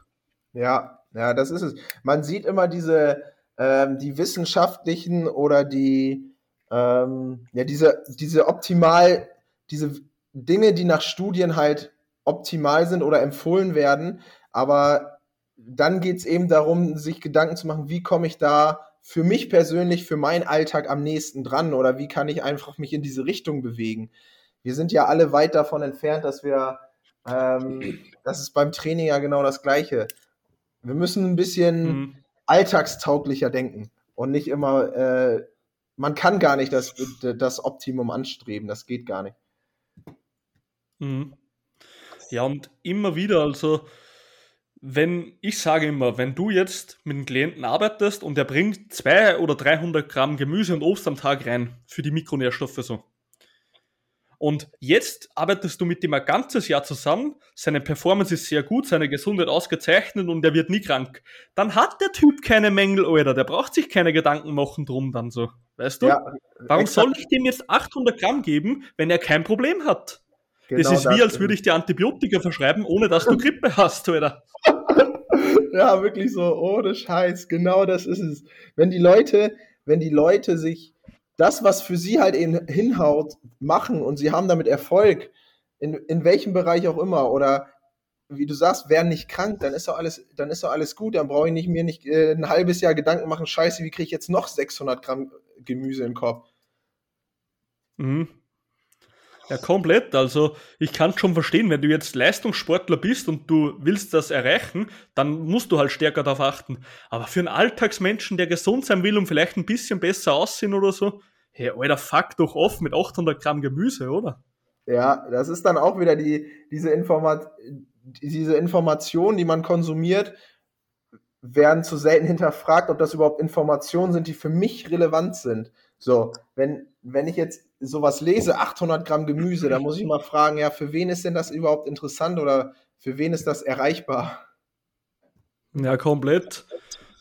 Ja, ja, das ist es. Man sieht immer diese, ähm, die wissenschaftlichen oder die, ähm, ja, diese, diese optimal, diese Dinge, die nach Studien halt optimal sind oder empfohlen werden. Aber dann geht es eben darum, sich Gedanken zu machen, wie komme ich da für mich persönlich, für meinen Alltag am nächsten dran oder wie kann ich einfach mich in diese Richtung bewegen. Wir sind ja alle weit davon entfernt, dass wir, ähm, das ist beim Training ja genau das Gleiche. Wir müssen ein bisschen mhm. alltagstauglicher denken und nicht immer, äh, man kann gar nicht das, das Optimum anstreben, das geht gar nicht. Mhm. Ja, und immer wieder, also wenn ich sage immer, wenn du jetzt mit einem Klienten arbeitest und er bringt 200 oder 300 Gramm Gemüse und Obst am Tag rein für die Mikronährstoffe so. Und jetzt arbeitest du mit ihm ein ganzes Jahr zusammen, seine Performance ist sehr gut, seine Gesundheit ausgezeichnet und er wird nie krank. Dann hat der Typ keine Mängel, Alter. Der braucht sich keine Gedanken machen drum dann so. Weißt du? Ja, Warum exakt. soll ich dem jetzt 800 Gramm geben, wenn er kein Problem hat? Genau das ist das wie, als würde ich dir Antibiotika verschreiben, ohne dass du Grippe hast, Alter. ja, wirklich so, ohne Scheiß, genau das ist es. Wenn die Leute, wenn die Leute sich das, was für sie halt eben hinhaut, machen und sie haben damit Erfolg, in, in welchem Bereich auch immer, oder wie du sagst, werden nicht krank, dann ist doch alles, dann ist doch alles gut, dann brauche ich nicht, mir nicht äh, ein halbes Jahr Gedanken machen, scheiße, wie kriege ich jetzt noch 600 Gramm Gemüse in den Kopf? Mhm. Ja, komplett. Also ich kann schon verstehen, wenn du jetzt Leistungssportler bist und du willst das erreichen, dann musst du halt stärker darauf achten. Aber für einen Alltagsmenschen, der gesund sein will und vielleicht ein bisschen besser aussehen oder so, hey, alter, fuck doch off mit 800 Gramm Gemüse, oder? Ja, das ist dann auch wieder die, diese, Informat diese Information, die man konsumiert, werden zu selten hinterfragt, ob das überhaupt Informationen sind, die für mich relevant sind. So, wenn, wenn ich jetzt sowas lese, 800 Gramm Gemüse, da muss ich mal fragen, ja, für wen ist denn das überhaupt interessant oder für wen ist das erreichbar? Ja, komplett.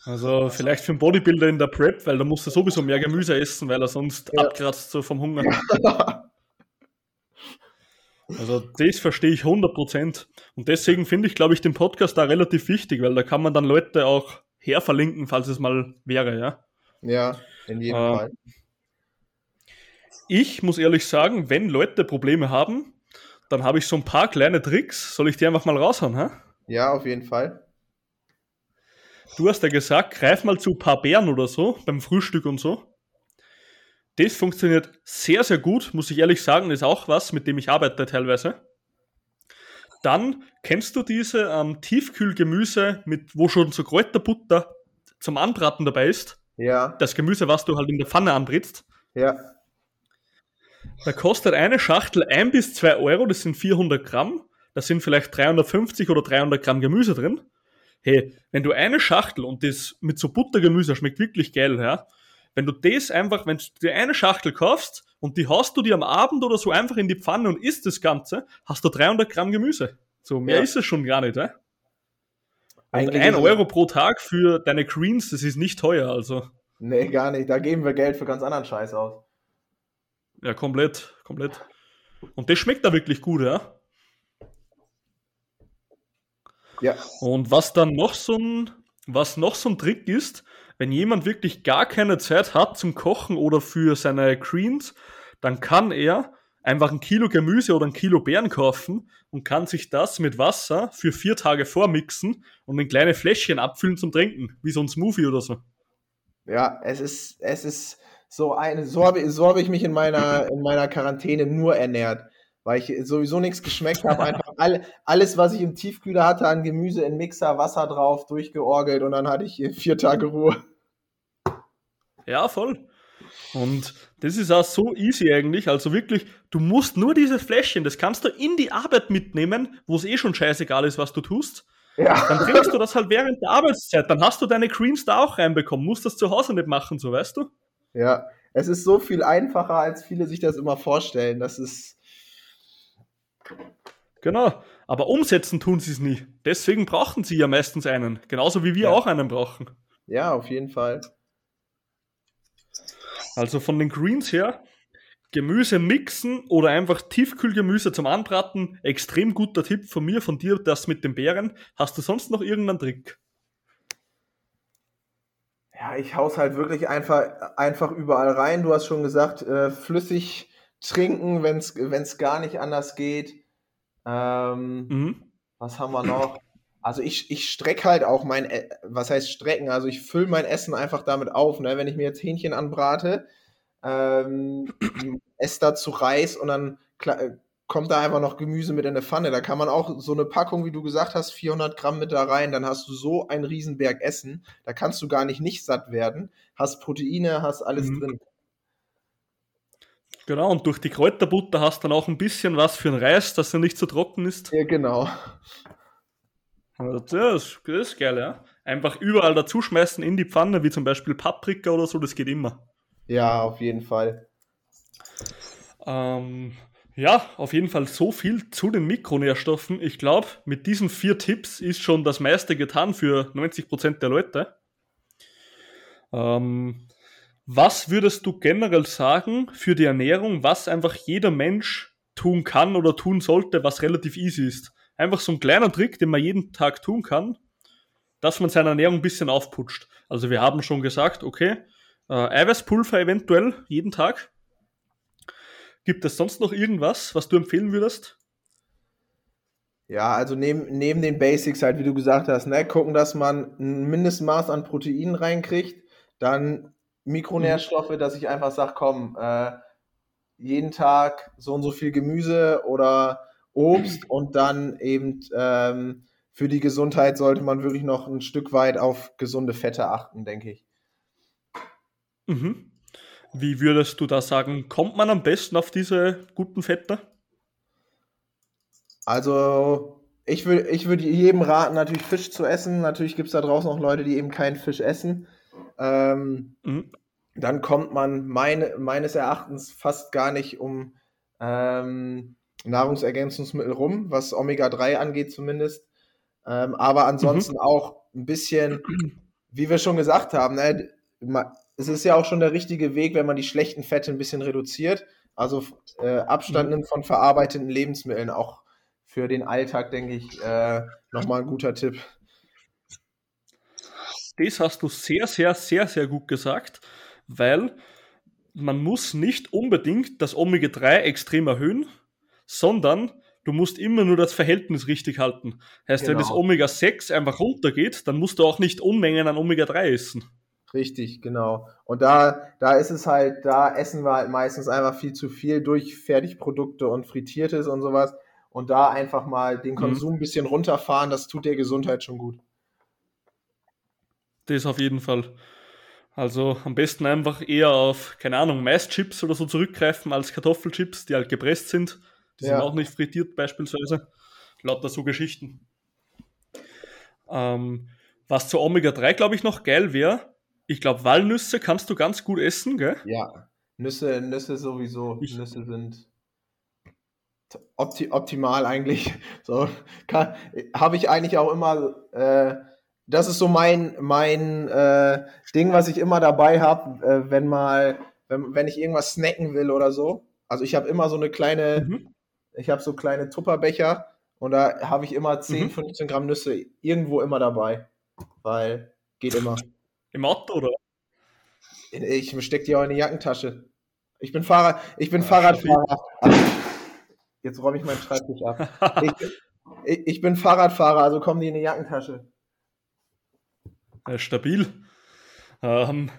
Also vielleicht für einen Bodybuilder in der Prep, weil da muss er sowieso mehr Gemüse essen, weil er sonst ja. abkratzt so vom Hunger. also das verstehe ich 100%. Und deswegen finde ich, glaube ich, den Podcast da relativ wichtig, weil da kann man dann Leute auch herverlinken, falls es mal wäre, ja. Ja, in jedem äh, Fall ich muss ehrlich sagen, wenn Leute Probleme haben, dann habe ich so ein paar kleine Tricks. Soll ich die einfach mal raushauen? Hä? Ja, auf jeden Fall. Du hast ja gesagt, greif mal zu ein paar Beeren oder so beim Frühstück und so. Das funktioniert sehr, sehr gut, muss ich ehrlich sagen. ist auch was, mit dem ich arbeite teilweise. Dann kennst du diese ähm, Tiefkühlgemüse, mit, wo schon so Kräuterbutter zum Anbraten dabei ist. Ja. Das Gemüse, was du halt in der Pfanne anbritzt. Ja. Da kostet eine Schachtel 1 bis 2 Euro, das sind 400 Gramm. Da sind vielleicht 350 oder 300 Gramm Gemüse drin. Hey, wenn du eine Schachtel und das mit so Buttergemüse schmeckt wirklich geil, ja. Wenn du das einfach, wenn du dir eine Schachtel kaufst und die hast du dir am Abend oder so einfach in die Pfanne und isst das Ganze, hast du 300 Gramm Gemüse. So, mehr ja. ist es schon gar nicht, ja. Und 1 Euro pro Tag für deine Greens, das ist nicht teuer, also. Nee, gar nicht. Da geben wir Geld für ganz anderen Scheiß aus. Ja, komplett, komplett. Und das schmeckt da wirklich gut, ja. Ja. Und was dann noch so ein, was noch so ein Trick ist, wenn jemand wirklich gar keine Zeit hat zum Kochen oder für seine Greens, dann kann er einfach ein Kilo Gemüse oder ein Kilo Beeren kaufen und kann sich das mit Wasser für vier Tage vormixen und in kleine Fläschchen abfüllen zum Trinken, wie so ein Smoothie oder so. Ja, es ist, es ist so eine, so habe so hab ich mich in meiner, in meiner Quarantäne nur ernährt, weil ich sowieso nichts geschmeckt habe. Einfach all, alles, was ich im Tiefkühler hatte an Gemüse in Mixer, Wasser drauf, durchgeorgelt und dann hatte ich vier Tage Ruhe. Ja, voll. Und das ist auch so easy eigentlich. Also wirklich, du musst nur dieses Fläschchen, das kannst du in die Arbeit mitnehmen, wo es eh schon scheißegal ist, was du tust. Ja. Dann trinkst du das halt während der Arbeitszeit. Dann hast du deine Greens da auch reinbekommen. Musst das zu Hause nicht machen, so weißt du? Ja, es ist so viel einfacher, als viele sich das immer vorstellen. Das ist. Genau. Aber umsetzen tun sie es nie. Deswegen brauchen sie ja meistens einen. Genauso wie wir ja. auch einen brauchen. Ja, auf jeden Fall. Also von den Greens her, Gemüse mixen oder einfach Tiefkühlgemüse zum Anbraten, extrem guter Tipp von mir, von dir, das mit den Beeren. Hast du sonst noch irgendeinen Trick? Ja, ich hau's halt wirklich einfach, einfach überall rein. Du hast schon gesagt, äh, flüssig trinken, wenn es gar nicht anders geht. Ähm, mhm. Was haben wir noch? Also ich, ich strecke halt auch mein, e, was heißt strecken? Also ich fülle mein Essen einfach damit auf. Ne? Wenn ich mir jetzt Hähnchen anbrate, ähm, esse dazu Reis und dann kommt da einfach noch Gemüse mit in eine Pfanne. Da kann man auch so eine Packung, wie du gesagt hast, 400 Gramm mit da rein. Dann hast du so einen Riesenberg Essen. Da kannst du gar nicht nicht satt werden. Hast Proteine, hast alles mhm. drin. Genau, und durch die Kräuterbutter hast du dann auch ein bisschen was für den Reis, dass er nicht so trocken ist. Ja, genau. Das ist, das ist geil, ja. Einfach überall dazuschmeißen in die Pfanne, wie zum Beispiel Paprika oder so, das geht immer. Ja, auf jeden Fall. Ähm, ja, auf jeden Fall so viel zu den Mikronährstoffen. Ich glaube, mit diesen vier Tipps ist schon das meiste getan für 90% der Leute. Ähm, was würdest du generell sagen für die Ernährung, was einfach jeder Mensch tun kann oder tun sollte, was relativ easy ist? Einfach so ein kleiner Trick, den man jeden Tag tun kann, dass man seine Ernährung ein bisschen aufputscht. Also wir haben schon gesagt, okay, äh, Eiweißpulver eventuell jeden Tag. Gibt es sonst noch irgendwas, was du empfehlen würdest? Ja, also neben, neben den Basics halt, wie du gesagt hast, ne, gucken, dass man ein Mindestmaß an Proteinen reinkriegt, dann Mikronährstoffe, mhm. dass ich einfach sage, komm, äh, jeden Tag so und so viel Gemüse oder Obst und dann eben ähm, für die Gesundheit sollte man wirklich noch ein Stück weit auf gesunde Fette achten, denke ich. Mhm. Wie würdest du da sagen, kommt man am besten auf diese guten Fette? Also, ich würde ich würd jedem raten, natürlich Fisch zu essen. Natürlich gibt es da draußen auch Leute, die eben keinen Fisch essen. Ähm, mhm. Dann kommt man meine, meines Erachtens fast gar nicht um ähm, Nahrungsergänzungsmittel rum, was Omega-3 angeht zumindest. Ähm, aber ansonsten mhm. auch ein bisschen, wie wir schon gesagt haben, ne, es ist ja auch schon der richtige Weg, wenn man die schlechten Fette ein bisschen reduziert. Also äh, Abstand mhm. nimmt von verarbeiteten Lebensmitteln. Auch für den Alltag, denke ich, äh, nochmal ein guter Tipp. Das hast du sehr, sehr, sehr, sehr gut gesagt, weil man muss nicht unbedingt das Omega-3 extrem erhöhen, sondern du musst immer nur das Verhältnis richtig halten. Heißt, genau. wenn das Omega-6 einfach runtergeht, dann musst du auch nicht Unmengen an Omega-3 essen. Richtig, genau. Und da, da ist es halt, da essen wir halt meistens einfach viel zu viel durch Fertigprodukte und Frittiertes und sowas. Und da einfach mal den mhm. Konsum mhm. ein bisschen runterfahren, das tut der Gesundheit schon gut. Das auf jeden Fall. Also am besten einfach eher auf, keine Ahnung, Maischips oder so zurückgreifen als Kartoffelchips, die halt gepresst sind. Die ja. sind auch nicht frittiert beispielsweise. Lauter so Geschichten. Ähm, was zu Omega-3, glaube ich, noch geil wäre, ich glaube, Walnüsse kannst du ganz gut essen, gell? Ja, Nüsse, Nüsse sowieso. Ich, Nüsse sind opti optimal eigentlich. So habe ich eigentlich auch immer. Äh, das ist so mein mein äh, Ding, was ich immer dabei habe, äh, wenn mal, wenn, wenn ich irgendwas snacken will oder so. Also ich habe immer so eine kleine, mhm. ich habe so kleine Tupperbecher Und da habe ich immer 10, Mhm. 15 Gramm Nüsse irgendwo immer dabei. Weil geht immer. Im Auto oder? Ich stecke die auch in die Jackentasche. Ich bin Fahrrad, ich bin Ah, Fahrradfahrer. Jetzt räume ich meinen Schreibtisch ab. Ich, ich, bin Fahrradfahrer, also kommen die in die Jackentasche. Ja, stabil. Ähm,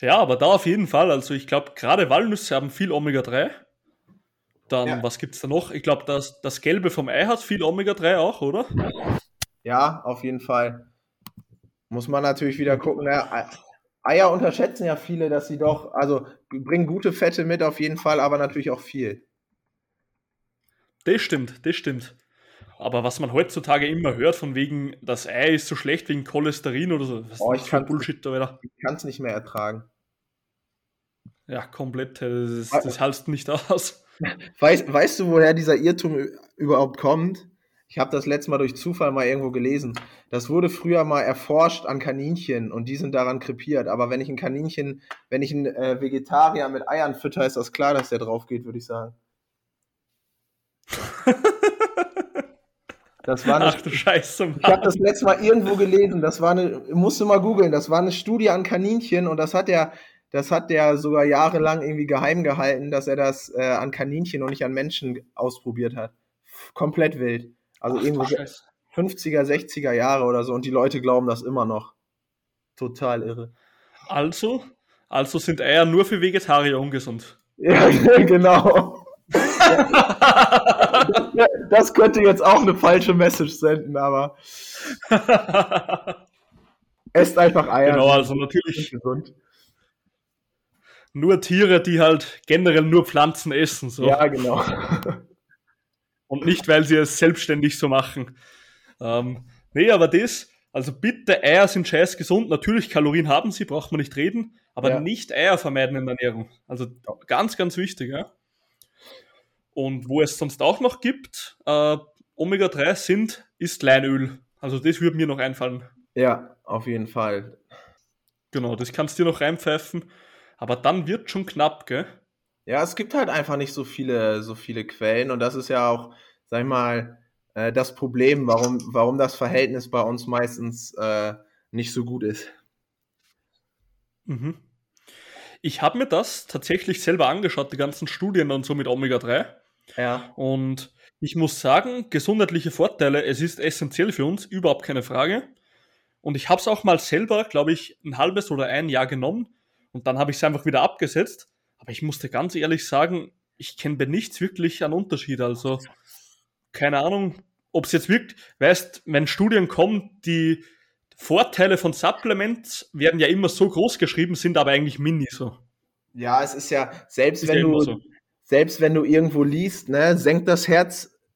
ja, aber da auf jeden Fall. Also ich glaube, gerade Walnüsse haben viel Omega-3. Dann, Ja. was gibt's da noch? Ich glaube, das, das Gelbe vom Ei hat viel Omega-3 auch, oder? Ja, auf jeden Fall. Muss man natürlich wieder gucken. Ne? Ei- Eier unterschätzen ja viele, dass sie doch, also bringen gute Fette mit auf jeden Fall, aber natürlich auch viel. Das stimmt, das stimmt. Aber was man heutzutage immer hört, von wegen, das Ei ist so schlecht wegen Cholesterin oder so, was Oh, ist ich kann- Bullshit da wieder? Ich kann es nicht mehr ertragen. Ja, komplett, äh, das, das halst nicht aus. Weißt, weißt du, woher dieser Irrtum überhaupt kommt? Ich habe das letzte Mal durch Zufall mal irgendwo gelesen. Das wurde früher mal erforscht an Kaninchen und die sind daran krepiert. Aber wenn ich ein Kaninchen, wenn ich einen äh, Vegetarier mit Eiern fütter, ist das klar, dass der drauf geht, würde ich sagen. Das war eine, Ach du Scheiße, ich habe Mann. das letzte Mal irgendwo gelesen. Das war eine, musst du mal googeln. Das war eine Studie an Kaninchen und das hat der, das hat der sogar jahrelang irgendwie geheim gehalten, dass er das äh, an Kaninchen und nicht an Menschen ausprobiert hat. Komplett wild. Also Ach irgendwo Scheiße. 50er, 60er Jahre oder so und die Leute glauben das immer noch. Total irre. Also, also sind Eier nur für Vegetarier ungesund. Ja, genau. Das könnte jetzt auch eine falsche Message senden, aber esst einfach Eier. genau, also natürlich gesund. nur Tiere, die halt generell nur Pflanzen essen. So. Ja, genau. Und nicht, weil sie es selbstständig so machen. Ähm, nee, aber das, also bitte, Eier sind scheiß gesund. Natürlich, Kalorien haben sie, braucht man nicht reden, aber Ja. nicht Eier vermeiden in der Ernährung. Also ganz, ganz wichtig, ja. Und wo es sonst auch noch gibt, äh, Omega-3 sind, ist Leinöl. Also das würde mir noch einfallen. Ja, auf jeden Fall. Genau, das kannst du dir noch reinpfeifen. Aber dann wird schon knapp, gell? Ja, es gibt halt einfach nicht so viele, so viele Quellen und das ist ja auch, sag ich mal, äh, das Problem, warum, warum das Verhältnis bei uns meistens äh, nicht so gut ist. Mhm. Ich habe mir das tatsächlich selber angeschaut, die ganzen Studien und so mit Omega-3. Ja. Und ich muss sagen, gesundheitliche Vorteile, es ist essentiell für uns, überhaupt keine Frage. Und ich habe es auch mal selber, glaube ich, ein halbes oder ein Jahr genommen und dann habe ich es einfach wieder abgesetzt. Aber ich musste ganz ehrlich sagen, ich kenne bei nichts wirklich einen Unterschied. Also keine Ahnung, ob es jetzt wirkt. Weißt, wenn Studien kommen, die Vorteile von Supplements werden ja immer so groß geschrieben, sind aber eigentlich mini so. Ja, es ist ja, selbst Ist wenn ja du, so. selbst wenn du irgendwo liest, ne, senkt das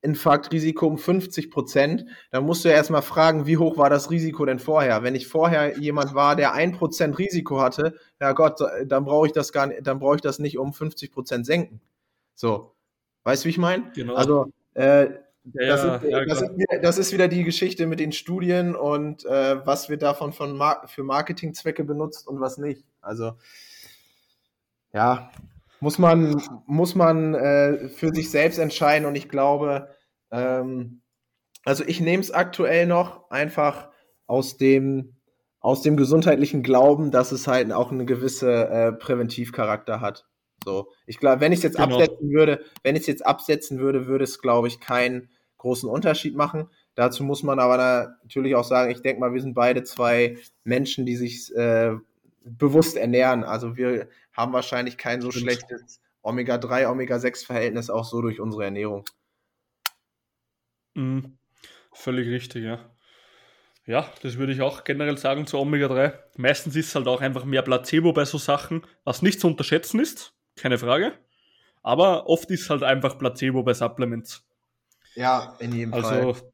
Herzinfarktrisiko um 50 Prozent, dann musst du ja erstmal fragen, wie hoch war das Risiko denn vorher? Wenn ich vorher jemand war, der 1% Risiko hatte, ja Gott, dann brauche ich das gar nicht, dann brauche ich das nicht um 50 Prozent senken. So. Weißt du, wie ich meine? Genau. Also, äh, das, ja, ist, ja, das, ist wieder, das ist wieder die Geschichte mit den Studien und äh, was wird davon von Mar für Marketingzwecke benutzt und was nicht. Also ja, muss man, muss man äh, für sich selbst entscheiden und ich glaube, ähm, also ich nehme es aktuell noch einfach aus dem, aus dem gesundheitlichen Glauben, dass es halt auch eine gewisse äh, Präventivcharakter hat. So, ich glaube, wenn ich es jetzt Genau. absetzen würde, wenn ich es jetzt absetzen würde, würde es, glaube ich, keinen großen Unterschied machen. Dazu muss man aber natürlich auch sagen, ich denke mal, wir sind beide zwei Menschen, die sich äh, bewusst ernähren. Also wir haben wahrscheinlich kein so schlechtes Omega-3, Omega-6-Verhältnis auch so durch unsere Ernährung. Mhm. Völlig richtig, ja. Ja, das würde ich auch generell sagen zu Omega-3. Meistens ist es halt auch einfach mehr Placebo bei so Sachen, was nicht zu unterschätzen ist, keine Frage. Aber oft ist halt einfach Placebo bei Supplements. Ja, in jedem Fall. Also,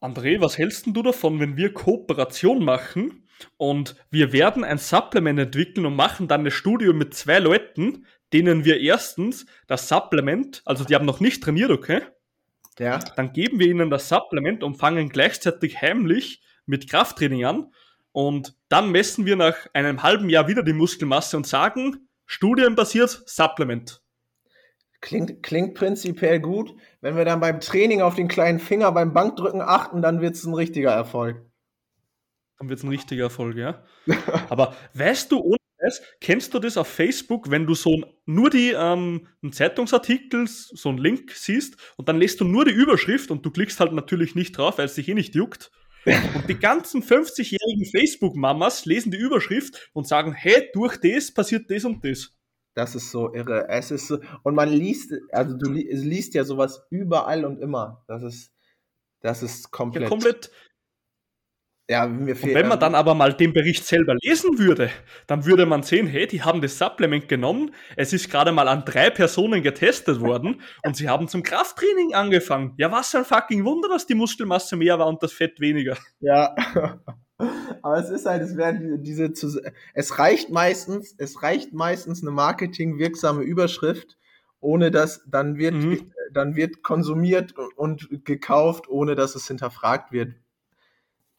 André, was hältst denn du davon, wenn wir Kooperation machen und wir werden ein Supplement entwickeln und machen dann eine Studie mit zwei Leuten, denen wir erstens das Supplement, also die haben noch nicht trainiert, okay? Ja, Dann geben wir ihnen das Supplement und fangen gleichzeitig heimlich mit Krafttraining an. Und dann messen wir nach einem halben Jahr wieder die Muskelmasse und sagen, studienbasiert Supplement. Klingt, klingt prinzipiell gut. Wenn wir dann beim Training auf den kleinen Finger beim Bankdrücken achten, dann wird es ein richtiger Erfolg. Dann wird es ein richtiger Erfolg, ja. Aber weißt du, ohne das, kennst du das auf Facebook, wenn du so nur die ähm, einen Zeitungsartikel, so einen Link siehst und dann lässt du nur die Überschrift und du klickst halt natürlich nicht drauf, weil es dich eh nicht juckt. Und die ganzen 50-jährigen Facebook-Mamas lesen die Überschrift und sagen, hey, durch das passiert das und das. Das ist so irre. Es ist so, und man liest, also du liest ja sowas überall und immer. Das ist, das ist komplett. Ja, komplett. Ja, mir fehlt. Und wenn man dann aber mal den Bericht selber lesen würde, dann würde man sehen, hey, die haben das Supplement genommen, es ist gerade mal an drei Personen getestet worden und sie haben zum Krafttraining angefangen. Ja, was für ein fucking Wunder, dass die Muskelmasse mehr war und das Fett weniger. Ja. Aber es ist halt, es werden diese, es reicht meistens, es reicht meistens eine marketingwirksame Überschrift, ohne dass dann wird, mhm. dann wird konsumiert und gekauft, ohne dass es hinterfragt wird.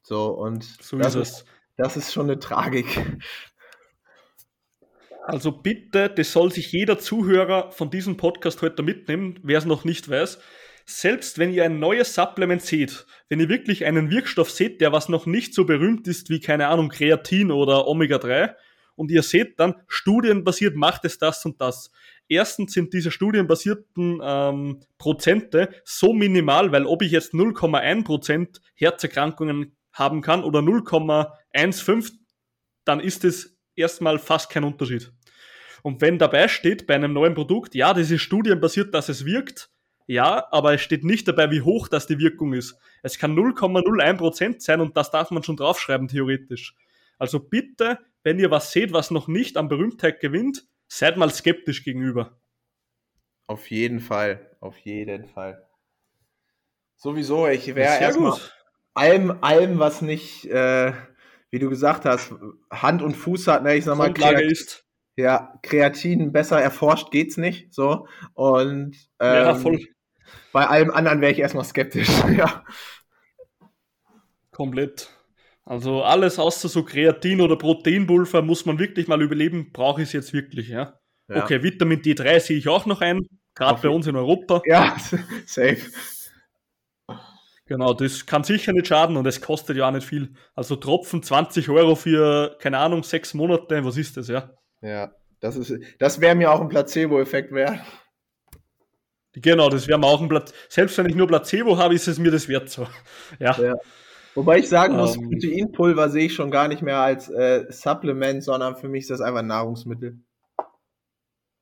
So und so das ist, ist das ist schon eine Tragik. Also bitte, das soll sich jeder Zuhörer von diesem Podcast heute mitnehmen, wer es noch nicht weiß selbst wenn ihr ein neues Supplement seht, wenn ihr wirklich einen Wirkstoff seht, der was noch nicht so berühmt ist wie, keine Ahnung, Kreatin oder Omega-3, und ihr seht dann, studienbasiert macht es das und das. Erstens sind diese studienbasierten ähm, Prozente so minimal, weil ob ich jetzt 0,1% Herzerkrankungen haben kann oder 0,15, dann ist es erstmal fast kein Unterschied. Und wenn dabei steht bei einem neuen Produkt, ja, das ist studienbasiert, dass es wirkt, ja, aber es steht nicht dabei, wie hoch das die Wirkung ist. Es kann 0,01% sein und das darf man schon draufschreiben, theoretisch. Also bitte, wenn ihr was seht, was noch nicht an Berühmtheit gewinnt, seid mal skeptisch gegenüber. Auf jeden Fall, auf jeden Fall. Sowieso, ich wäre erstmal allem, allem, was nicht, äh, wie du gesagt hast, Hand und Fuß hat, ne, ich sag mal, Kreatin, ist. Ja, Kreatin besser erforscht geht's nicht, so. Und ähm, ja, voll. Bei allem anderen wäre ich erstmal skeptisch, ja. Komplett. Also alles außer so Kreatin oder Proteinpulver muss man wirklich mal überleben, brauche ich es jetzt wirklich, ja? ja? Okay, Vitamin D3 sehe ich auch noch ein, gerade bei uns in Europa. Ja, safe. Genau, das kann sicher nicht schaden und es kostet ja auch nicht viel. Also Tropfen 20 Euro für, keine Ahnung, sechs Monate, was ist das, ja? Ja, das ist, das wäre mir auch ein Placebo-Effekt wert. Genau, das wäre mir auch ein Platz. Selbst wenn ich nur Placebo habe, ist es mir das wert so. Ja. ja. Wobei ich sagen muss, ähm, Proteinpulver sehe ich schon gar nicht mehr als äh, Supplement, sondern für mich ist das einfach Nahrungsmittel.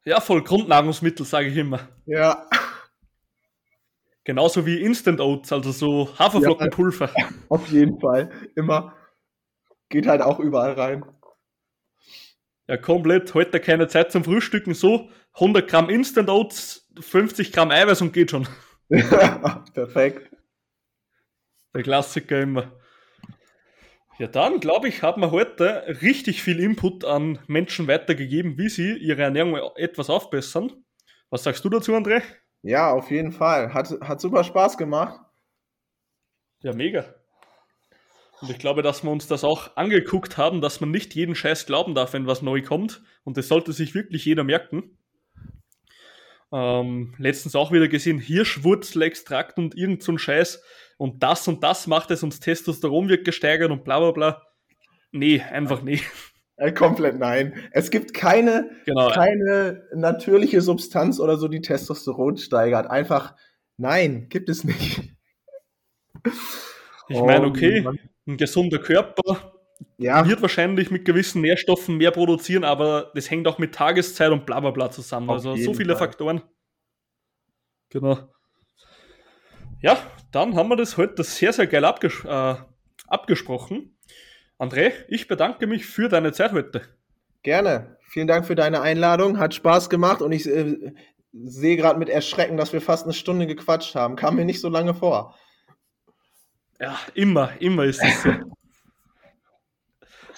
Ja, voll Grundnahrungsmittel, sage ich immer. Ja. Genauso wie Instant Oats, also so Haferflockenpulver. Ja, auf jeden Fall. Immer. Geht halt auch überall rein. Ja, komplett. Heute keine Zeit zum Frühstücken. So 100 Gramm Instant Oats, 50 Gramm Eiweiß und geht schon. Perfekt. Der Klassiker immer. Ja, dann glaube ich, haben wir heute richtig viel Input an Menschen weitergegeben, wie sie ihre Ernährung etwas aufbessern. Was sagst du dazu, André? Ja, auf jeden Fall. Hat, hat super Spaß gemacht. Ja, mega. Und ich glaube, dass wir uns das auch angeguckt haben, dass man nicht jeden Scheiß glauben darf, wenn was neu kommt. Und das sollte sich wirklich jeder merken. Ähm, letztens auch wieder gesehen, Hirschwurzelextrakt und irgend so ein Scheiß. Und das und das macht es und das Testosteron wird gesteigert und bla bla bla. Nee, einfach nee. Äh, komplett nein. Es gibt keine, genau. keine natürliche Substanz oder so, die Testosteron steigert. Einfach nein, gibt es nicht. Ich meine, okay, ein gesunder Körper ja. wird wahrscheinlich mit gewissen Nährstoffen mehr produzieren, aber das hängt auch mit Tageszeit und bla bla bla zusammen. Auf also so viele Fall. Faktoren. Genau. Ja, dann haben wir das heute sehr, sehr geil abges äh, abgesprochen. André, ich bedanke mich für deine Zeit heute. Gerne. Vielen Dank für deine Einladung. Hat Spaß gemacht und ich äh, sehe gerade mit Erschrecken, dass wir fast eine Stunde gequatscht haben. Kam mir nicht so lange vor. Ja, immer, immer ist es so.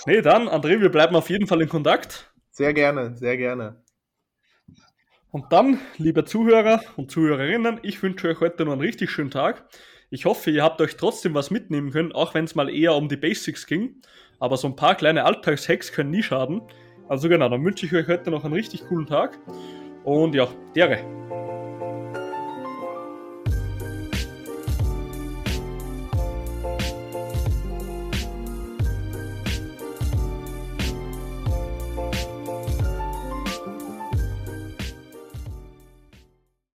nee, dann, André, wir bleiben auf jeden Fall in Kontakt. Sehr gerne, sehr gerne. Und dann, liebe Zuhörer und Zuhörerinnen, ich wünsche euch heute noch einen richtig schönen Tag. Ich hoffe, ihr habt euch trotzdem was mitnehmen können, auch wenn es mal eher um die Basics ging. Aber so ein paar kleine Alltagshacks können nie schaden. Also genau, dann wünsche ich euch heute noch einen richtig coolen Tag. Und ja, dere.